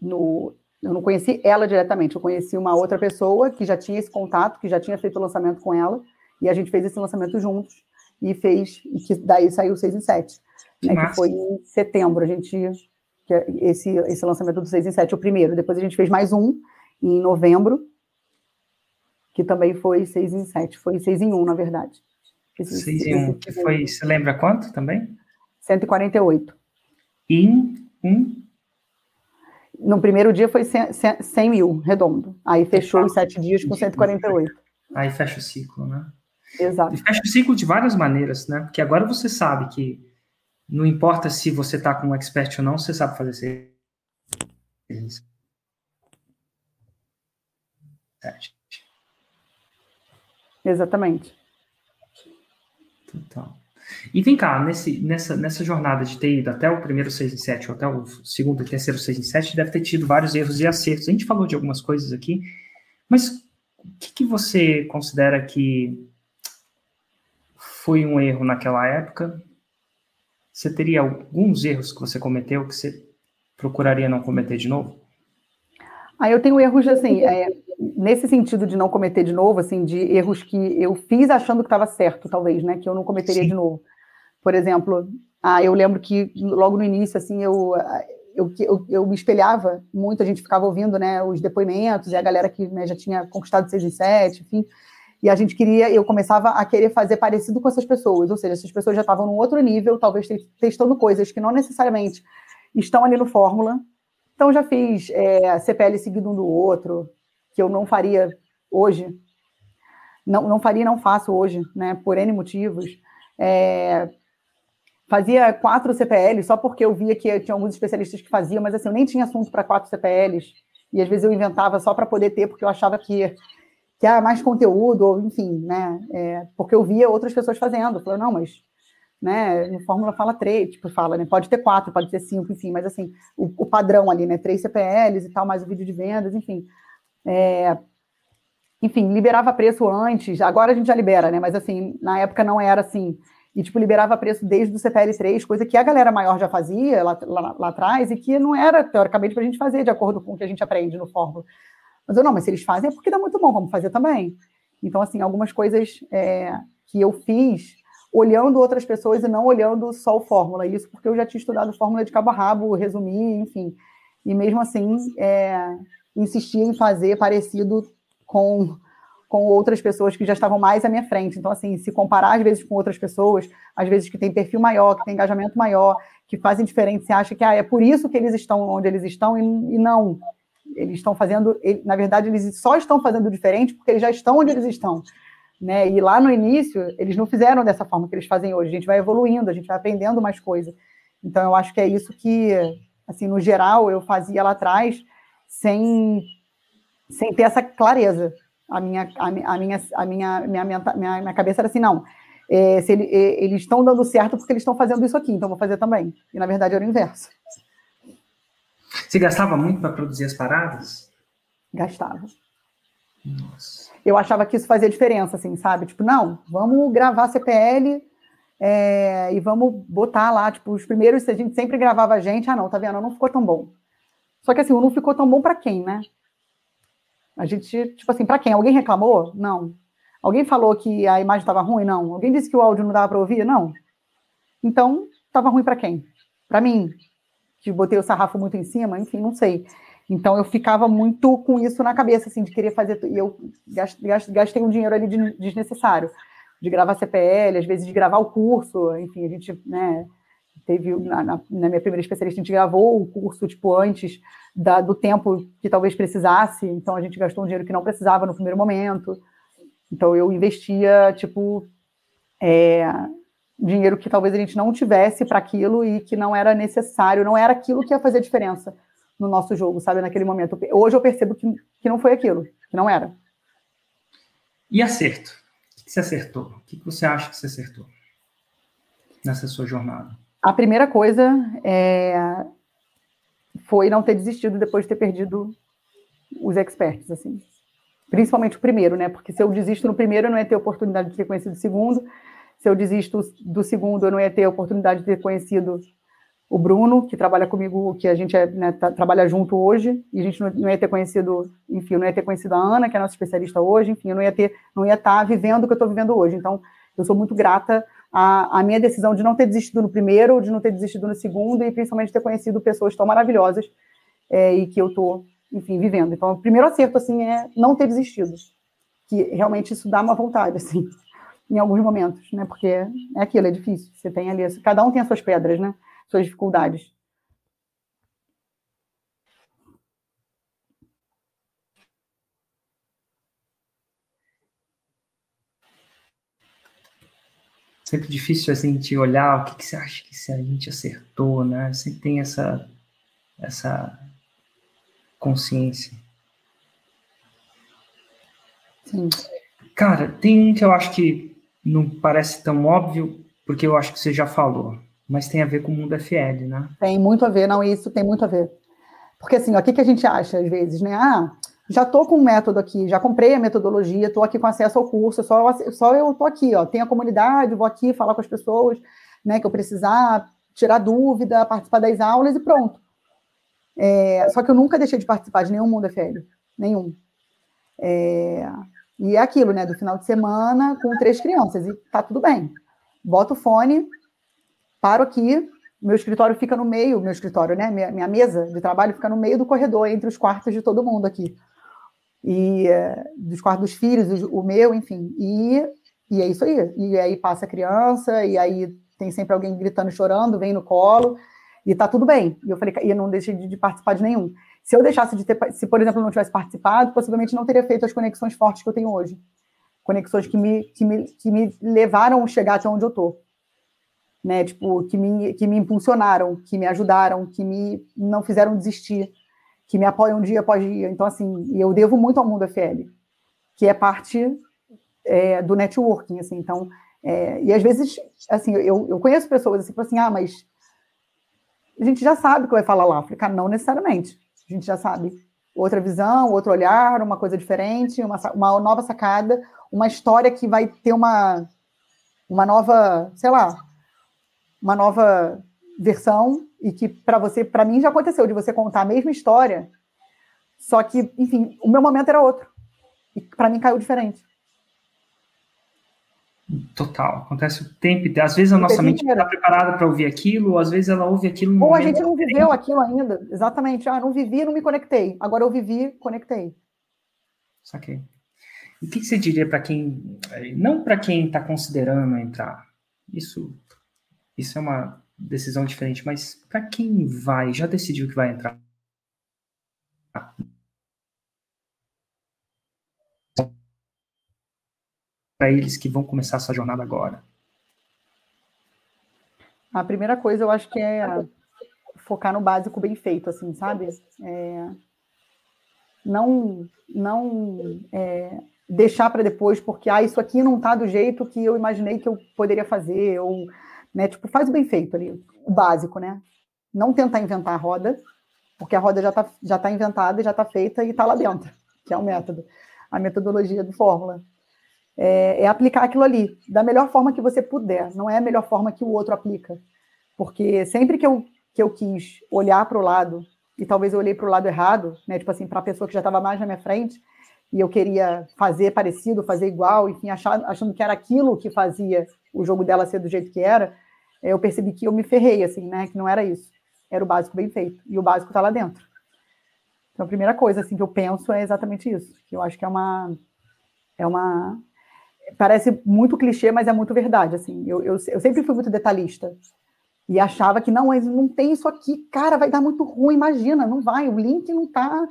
B: no, eu não conheci ela diretamente, eu conheci uma outra pessoa que já tinha esse contato, que já tinha feito o lançamento com ela, e a gente fez esse lançamento juntos e fez, e que daí saiu 6 em 7, né, que foi em setembro, a gente, que é esse, esse lançamento do 6 em 7, o primeiro, depois a gente fez mais um em novembro, que também foi 6 em 7, foi 6 em 1, na verdade.
A: 6 em 1, que foi, você lembra quanto também?
B: 148.
A: Em um?
B: No primeiro dia foi 100, 100 mil, redondo. Aí fechou os sete dias com 148.
A: Aí fecha o ciclo, né?
B: Exato.
A: E fecha o ciclo de várias maneiras, né? Porque agora você sabe que não importa se você está com um expert ou não, você sabe fazer isso.
B: Exatamente.
A: Total. E vem cá, nesse, nessa, nessa jornada de ter ido até o primeiro 6 em 7, ou até o segundo e terceiro 6 em 7, deve ter tido vários erros e acertos. A gente falou de algumas coisas aqui, mas o que, que você considera que foi um erro naquela época, você teria alguns erros que você cometeu que você procuraria não cometer de novo?
B: Ah, eu tenho erros, assim, é, nesse sentido de não cometer de novo, assim, de erros que eu fiz achando que estava certo, talvez, né, que eu não cometeria Sim. de novo. Por exemplo, ah, eu lembro que logo no início, assim, eu, eu, eu, eu me espelhava muito, a gente ficava ouvindo, né, os depoimentos e a galera que né, já tinha conquistado 6 e 7, enfim, e a gente queria, eu começava a querer fazer parecido com essas pessoas, ou seja, essas pessoas já estavam num outro nível, talvez testando coisas que não necessariamente estão ali no Fórmula. Então, já fiz é, CPL seguido um do outro, que eu não faria hoje. Não, não faria, não faço hoje, né, por N motivos. É, fazia quatro CPLs só porque eu via que tinha alguns especialistas que faziam, mas assim, eu nem tinha assunto para quatro CPLs. E às vezes eu inventava só para poder ter, porque eu achava que que há mais conteúdo, ou enfim, né? É, porque eu via outras pessoas fazendo. Falei, não, mas né, no Fórmula fala três, tipo, fala, né? Pode ter quatro, pode ter cinco, enfim, mas assim, o, o padrão ali, né? Três CPLs e tal, mais o vídeo de vendas, enfim. É, enfim, liberava preço antes, agora a gente já libera, né? Mas assim, na época não era assim. e, tipo, liberava preço desde o CPL3, coisa que a galera maior já fazia lá, lá, lá atrás e que não era, teoricamente, para a gente fazer de acordo com o que a gente aprende no Fórmula. Mas eu não, mas se eles fazem é porque dá muito bom, vamos fazer também. Então, assim, algumas coisas é, que eu fiz olhando outras pessoas e não olhando só o Fórmula. Isso porque eu já tinha estudado Fórmula de cabo a rabo, resumi, enfim. E mesmo assim, é, em fazer parecido com com outras pessoas que já estavam mais à minha frente. Então, assim, se comparar às vezes com outras pessoas, às vezes que tem perfil maior, que tem engajamento maior, que fazem diferente, você acha que ah, é por isso que eles estão onde eles estão, e, e não. Eles estão fazendo, ele, na verdade, eles só estão fazendo diferente porque eles já estão onde eles estão. Né? E lá no início, eles não fizeram dessa forma que eles fazem hoje. A gente vai evoluindo, a gente vai aprendendo mais coisas. Então, eu acho que é isso que, assim, no geral, eu fazia lá atrás sem, sem ter essa clareza a minha, a, a minha, a minha, minha, minha, minha cabeça era assim, não, é, se ele, é, eles estão dando certo porque eles estão fazendo isso aqui, então vou fazer também. E na verdade era o inverso.
A: Você gastava muito para produzir as paradas?
B: Gastava. Nossa. Eu achava que isso fazia diferença, assim, sabe? Tipo, não, vamos gravar CPL é, e vamos botar lá, tipo, os primeiros, a gente sempre gravava a gente, ah, não, tá vendo, não ficou tão bom. Só que assim, não ficou tão bom para quem, né? A gente, tipo assim, para quem? Alguém reclamou? Não. Alguém falou que a imagem estava ruim? Não. Alguém disse que o áudio não dava para ouvir? Não. Então, estava ruim para quem? Para mim, que botei o sarrafo muito em cima, enfim, não sei. Então, eu ficava muito com isso na cabeça, assim, de querer fazer. E eu gastei um dinheiro ali desnecessário, de gravar CPL, às vezes de gravar o curso, enfim, a gente, né, teve na, na, na, minha primeira especialista a gente gravou o curso tipo antes da, do tempo que talvez precisasse então a gente gastou um dinheiro que não precisava no primeiro momento então eu investia tipo é, dinheiro que talvez a gente não tivesse para aquilo e que não era necessário não era aquilo que ia fazer diferença no nosso jogo sabe naquele momento hoje eu percebo que, que não foi aquilo que não era
A: e acerto o que você acertou o que você acha que você acertou nessa sua jornada
B: a primeira coisa é, foi não ter desistido depois de ter perdido os experts, assim. Principalmente o primeiro, né? Porque se eu desisto no primeiro, eu não ia ter oportunidade de ter conhecido o segundo. Se eu desisto do segundo, eu não ia ter oportunidade de ter conhecido o Bruno, que trabalha comigo, que a gente é, né, tá, trabalha junto hoje, e a gente não, não, ia ter conhecido, enfim, eu não ia ter conhecido a Ana, que é a nossa especialista hoje, enfim, eu não ia ter, não ia estar vivendo o que eu estou vivendo hoje. Então, eu sou muito grata a, a, minha decisão de não ter desistido no primeiro, de não ter desistido no segundo, e principalmente ter conhecido pessoas tão maravilhosas é, e que eu estou, enfim, vivendo. Então, o primeiro acerto, assim, é não ter desistido. Que realmente isso dá uma vontade, assim, em alguns momentos, né? Porque é aquilo, é difícil. Você tem ali, cada um tem as suas pedras, né? Suas dificuldades.
A: sempre difícil a gente olhar o que, que você acha que se a gente acertou, né? Sempre tem essa, essa consciência. Sim. Cara, tem um que eu acho que não parece tão óbvio, porque eu acho que você já falou, mas tem a ver com o mundo FL, né?
B: Tem muito a ver, não, isso tem muito a ver. Porque assim, o que, que a gente acha às vezes, né? Ah, já estou com o método aqui, já comprei a metodologia, estou aqui com acesso ao curso, só, só eu estou aqui, ó, tenho a comunidade, vou aqui falar com as pessoas, né, que eu precisar, tirar dúvida, participar das aulas e pronto. É, só que eu nunca deixei de participar de nenhum Mundo FL, nenhum. É, e é aquilo, né, do final de semana com três crianças, e tá tudo bem. Boto o fone, paro aqui, meu escritório fica no meio, meu escritório, né, minha, minha mesa de trabalho fica no meio do corredor, entre os quartos de todo mundo aqui e é, dos quartos dos filhos, o meu, enfim. E, e é isso aí. E aí passa a criança, e aí tem sempre alguém gritando, chorando, vem no colo, e tá tudo bem. E eu falei, e eu não deixei de, de participar de nenhum. Se eu deixasse de ter, se por exemplo eu não tivesse participado, possivelmente não teria feito as conexões fortes que eu tenho hoje. Conexões que me, que me, que me levaram a chegar até onde eu tô. Né, tipo, que me, que me impulsionaram, que me ajudaram, que me não fizeram desistir que me apoiam dia após dia. Então, assim, eu devo muito ao Mundo FL, que é parte é, do networking, assim. Então, é, e às vezes, assim, eu, eu conheço pessoas assim, assim, ah, mas a gente já sabe o que vai falar lá. Eu falei, cara, não necessariamente. A gente já sabe. Outra visão, outro olhar, uma coisa diferente, uma, uma nova sacada, uma história que vai ter uma uma nova, sei lá, uma nova versão e que para você, para mim já aconteceu de você contar a mesma história, só que, enfim, o meu momento era outro. E para mim caiu diferente.
A: Total, acontece o tempo inteiro. Às vezes a nossa mente está preparada para ouvir aquilo, ou às vezes ela ouve aquilo
B: Ou a gente não viveu aquilo ainda, exatamente. Ah, não vivi, não me conectei. Agora eu vivi, conectei.
A: Saquei. E o que, você diria para quem, não para quem está considerando entrar, isso, isso é uma decisão diferente, mas para quem vai, já decidiu que vai entrar? Para eles que vão começar essa jornada agora.
B: A primeira coisa eu acho que é focar no básico bem feito, assim, sabe? É, não, não é, deixar para depois, porque ah, isso aqui não está do jeito que eu imaginei que eu poderia fazer, ou, né, tipo, faz o bem feito ali, o básico, né? Não tentar inventar a roda, porque a roda já está já tá inventada, já está feita e está lá dentro, *laughs* que é o método, a metodologia do Fórmula. É, é, aplicar aquilo ali, da melhor forma que você puder, não é a melhor forma que o outro aplica. Porque sempre que eu, que eu quis olhar para o lado, e talvez eu olhei para o lado errado, né, tipo assim, para a pessoa que já estava mais na minha frente, e eu queria fazer parecido, fazer igual, enfim, achar, achando que era aquilo que fazia o jogo dela ser do jeito que era, eh, eu percebi que eu me ferrei, assim, né? Que não era isso. Era o básico bem feito. E o básico está lá dentro. Então, a primeira coisa, assim, que eu penso é exatamente isso. Que eu acho que é uma... É uma... Parece muito clichê, mas é muito verdade, assim. Eu, eu, eu sempre fui muito detalhista. E achava que, não, não tem isso aqui, cara, vai dar muito ruim, imagina, não vai, o link não está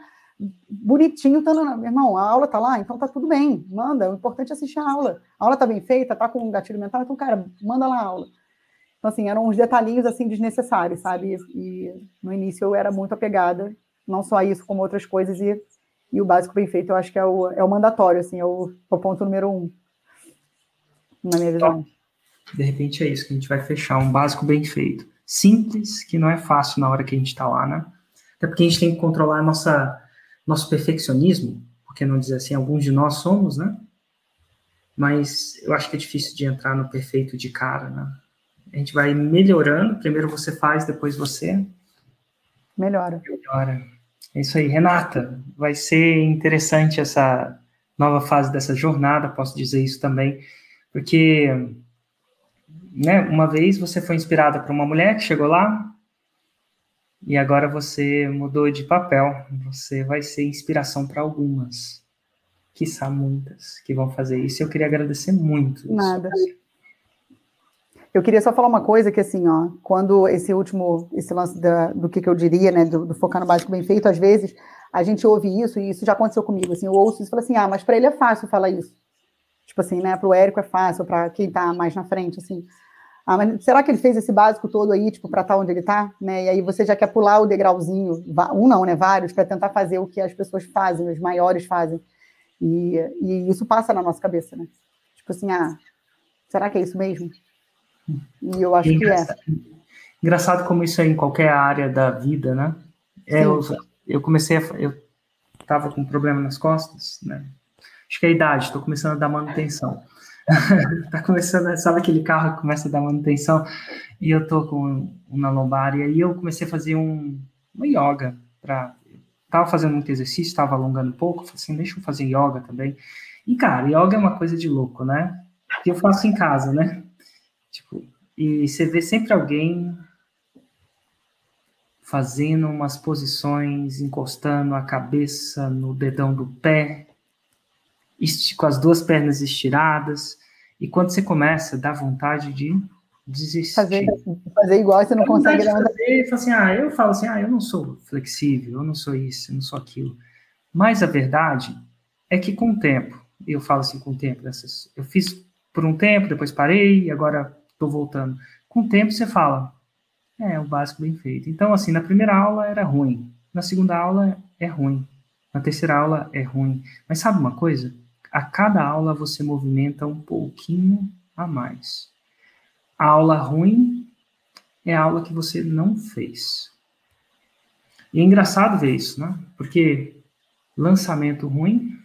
B: bonitinho, tá no, meu irmão, a aula tá lá, então tá tudo bem, manda, o importante é assistir a aula. A aula tá bem feita, tá com um gatilho mental, então, cara, manda lá a aula. Então, assim, eram uns detalhinhos, assim, desnecessários, sabe? E, no início eu era muito apegada, não só a isso, como outras coisas, e, e o básico bem feito eu acho que é o, é o mandatório, assim, é o, é o ponto número um, na minha visão.
A: De repente é isso que a gente vai fechar, um básico bem feito. Simples, que não é fácil na hora que a gente tá lá, né? Até porque a gente tem que controlar nossa nosso perfeccionismo, porque não dizer assim, alguns de nós somos, né? Mas eu acho que é difícil de entrar no perfeito de cara, né? A gente vai melhorando, primeiro você faz, depois você
B: melhora.
A: Melhora. É isso aí, Renata. Vai ser interessante essa nova fase dessa jornada, posso dizer isso também, porque né, uma vez você foi inspirada por uma mulher que chegou lá, e agora você mudou de papel. Você vai ser inspiração para algumas, quiçá muitas, que vão fazer isso. Eu queria agradecer muito.
B: Nada. Eu queria só falar uma coisa que assim, ó, quando esse último, esse lance da, do que, que eu diria, né, do, do, focar no básico bem feito, às vezes a gente ouve isso e isso já aconteceu comigo, assim, eu ouço isso e falo assim, ah, mas para ele é fácil falar isso, tipo assim, né, para o Érico é fácil, para quem está mais na frente, assim, ah, mas será que ele fez esse básico todo aí, tipo, para estar tá onde ele está? Né? E aí você já quer pular o degrauzinho, um não, né? Vários, para tentar fazer o que as pessoas fazem, os maiores fazem. E, e isso passa na nossa cabeça, né? Tipo assim, ah, será que é isso mesmo? E eu acho que é.
A: Engraçado como isso é em qualquer área da vida, né? É, eu, eu comecei a. Eu tava com um problema nas costas, né? Acho que é a idade, estou começando a dar manutenção. *laughs* tá começando, sabe aquele carro que começa a dar manutenção e eu tô com uma lombar e aí eu comecei a fazer um, uma yoga para tava fazendo muito exercício, estava alongando um pouco, falei assim, deixa eu fazer yoga também. E cara, yoga é uma coisa de louco, né? Que eu faço em casa, né? Tipo, e você vê sempre alguém fazendo umas posições, encostando a cabeça no dedão do pé, com as duas pernas estiradas, e quando você começa, dá vontade de desistir.
B: Fazer, fazer igual, você não consegue
A: fazer, assim, ah, eu falo assim, ah, eu não sou flexível, eu não sou isso, eu não sou aquilo. Mas a verdade é que com o tempo, eu falo assim, com o tempo, dessas, eu fiz por um tempo, depois parei, e agora estou voltando. Com o tempo você fala, é, o básico bem feito. Então, assim, na primeira aula era ruim, na segunda aula é ruim, na terceira aula é ruim. Mas sabe uma coisa? A cada aula você movimenta um pouquinho a mais. A aula ruim é a aula que você não fez. E é engraçado ver isso, né? Porque lançamento ruim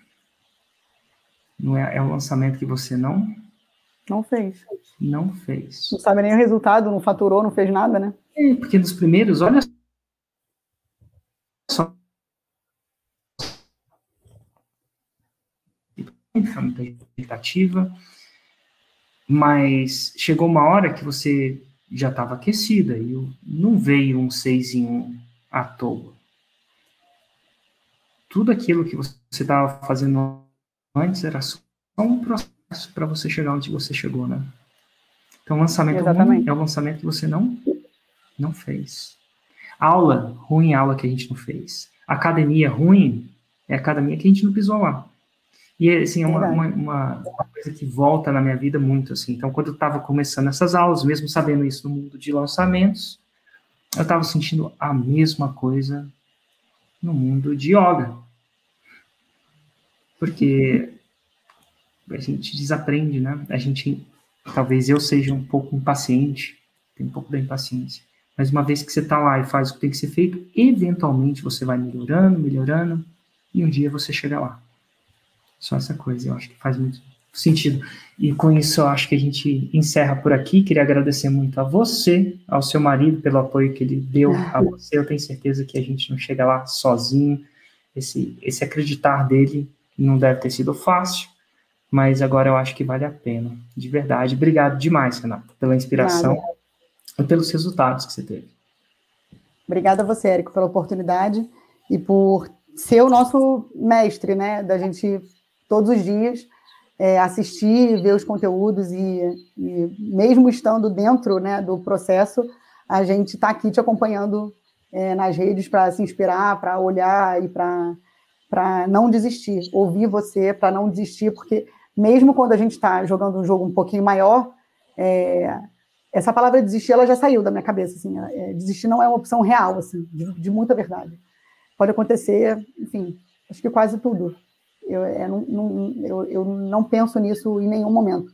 A: não é, é o lançamento que você não
B: Não fez.
A: Não fez.
B: Não sabe nem o resultado, não faturou, não fez nada, né?
A: É, porque nos primeiros, olha muita expectativa, mas chegou uma hora que você já estava aquecida e não veio um 6 em 1 à toa. Tudo aquilo que você estava fazendo antes era só um processo para você chegar onde você chegou, né? Então, lançamento ruim é o lançamento que você não, não fez. Aula, ruim aula que a gente não fez. Academia ruim é academia que a gente não pisou lá. E, assim, é uma, uma, uma, coisa que volta na minha vida muito, assim. Então, quando eu estava começando essas aulas, mesmo sabendo isso no mundo de lançamentos, eu estava sentindo a mesma coisa no mundo de yoga. Porque a gente desaprende, né? A gente, talvez eu seja um pouco impaciente, tem um pouco da impaciência. Mas uma vez que você está lá e faz o que tem que ser feito, eventualmente você vai melhorando, melhorando, e um dia você chega lá. Só essa coisa, eu acho que faz muito sentido. E com isso, eu acho que a gente encerra por aqui. Queria agradecer muito a você, ao seu marido, pelo apoio que ele deu a *laughs* você. Eu tenho certeza que a gente não chega lá sozinho. Esse, esse acreditar dele não deve ter sido fácil, mas agora eu acho que vale a pena. De verdade. Obrigado demais, Renata, pela inspiração Nada. e pelos resultados que você teve.
B: Obrigada a você, Érico, pela oportunidade e por ser o nosso mestre, né? Da gente todos os dias, é, assistir, ver os conteúdos e, e, mesmo estando dentro né, do processo, a gente está aqui te acompanhando é, nas redes para se inspirar, para olhar e para não desistir, ouvir você para não desistir, porque mesmo quando a gente está jogando um jogo um pouquinho maior, é, essa palavra desistir ela já saiu da minha cabeça. Assim, é, desistir não é uma opção real, assim, de, de muita verdade. Pode acontecer, enfim, acho que quase tudo. Eu, é, não, não, eu, eu não penso nisso em nenhum momento.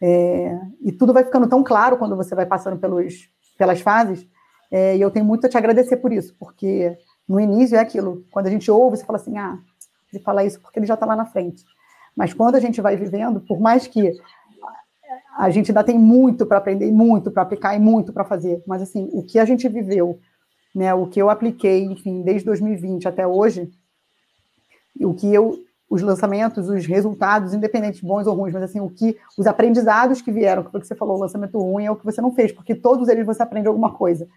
B: É, e tudo vai ficando tão claro quando você vai passando pelos, pelas fases, é, e eu tenho muito a te agradecer por isso, porque no início é aquilo, quando a gente ouve, você fala assim, ah, ele fala isso porque ele já está lá na frente. Mas quando a gente vai vivendo, por mais que a gente ainda tem muito para aprender, muito para aplicar e muito para fazer, mas assim, o que a gente viveu, né, o que eu apliquei, enfim, desde 2020 até hoje, o que eu os lançamentos, os resultados, independentes bons ou ruins, mas assim, o que os aprendizados que vieram, que foi o que você falou, o lançamento ruim é o que você não fez, porque todos eles você aprende alguma coisa,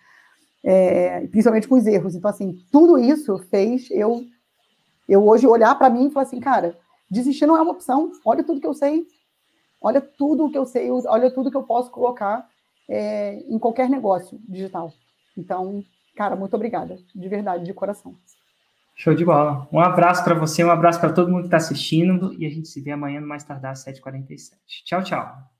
B: é, principalmente com os erros. Então, assim, tudo isso fez eu, eu hoje olhar para mim e falar assim, cara, desistir não é uma opção, olha tudo que eu sei, olha tudo que eu sei, olha tudo que eu posso colocar é, em qualquer negócio digital. Então, cara, muito obrigada, de verdade, de coração.
A: Show de bola. Um abraço para você, um abraço para todo mundo que está assistindo e a gente se vê amanhã no mais tardar às 7h47. Tchau, tchau.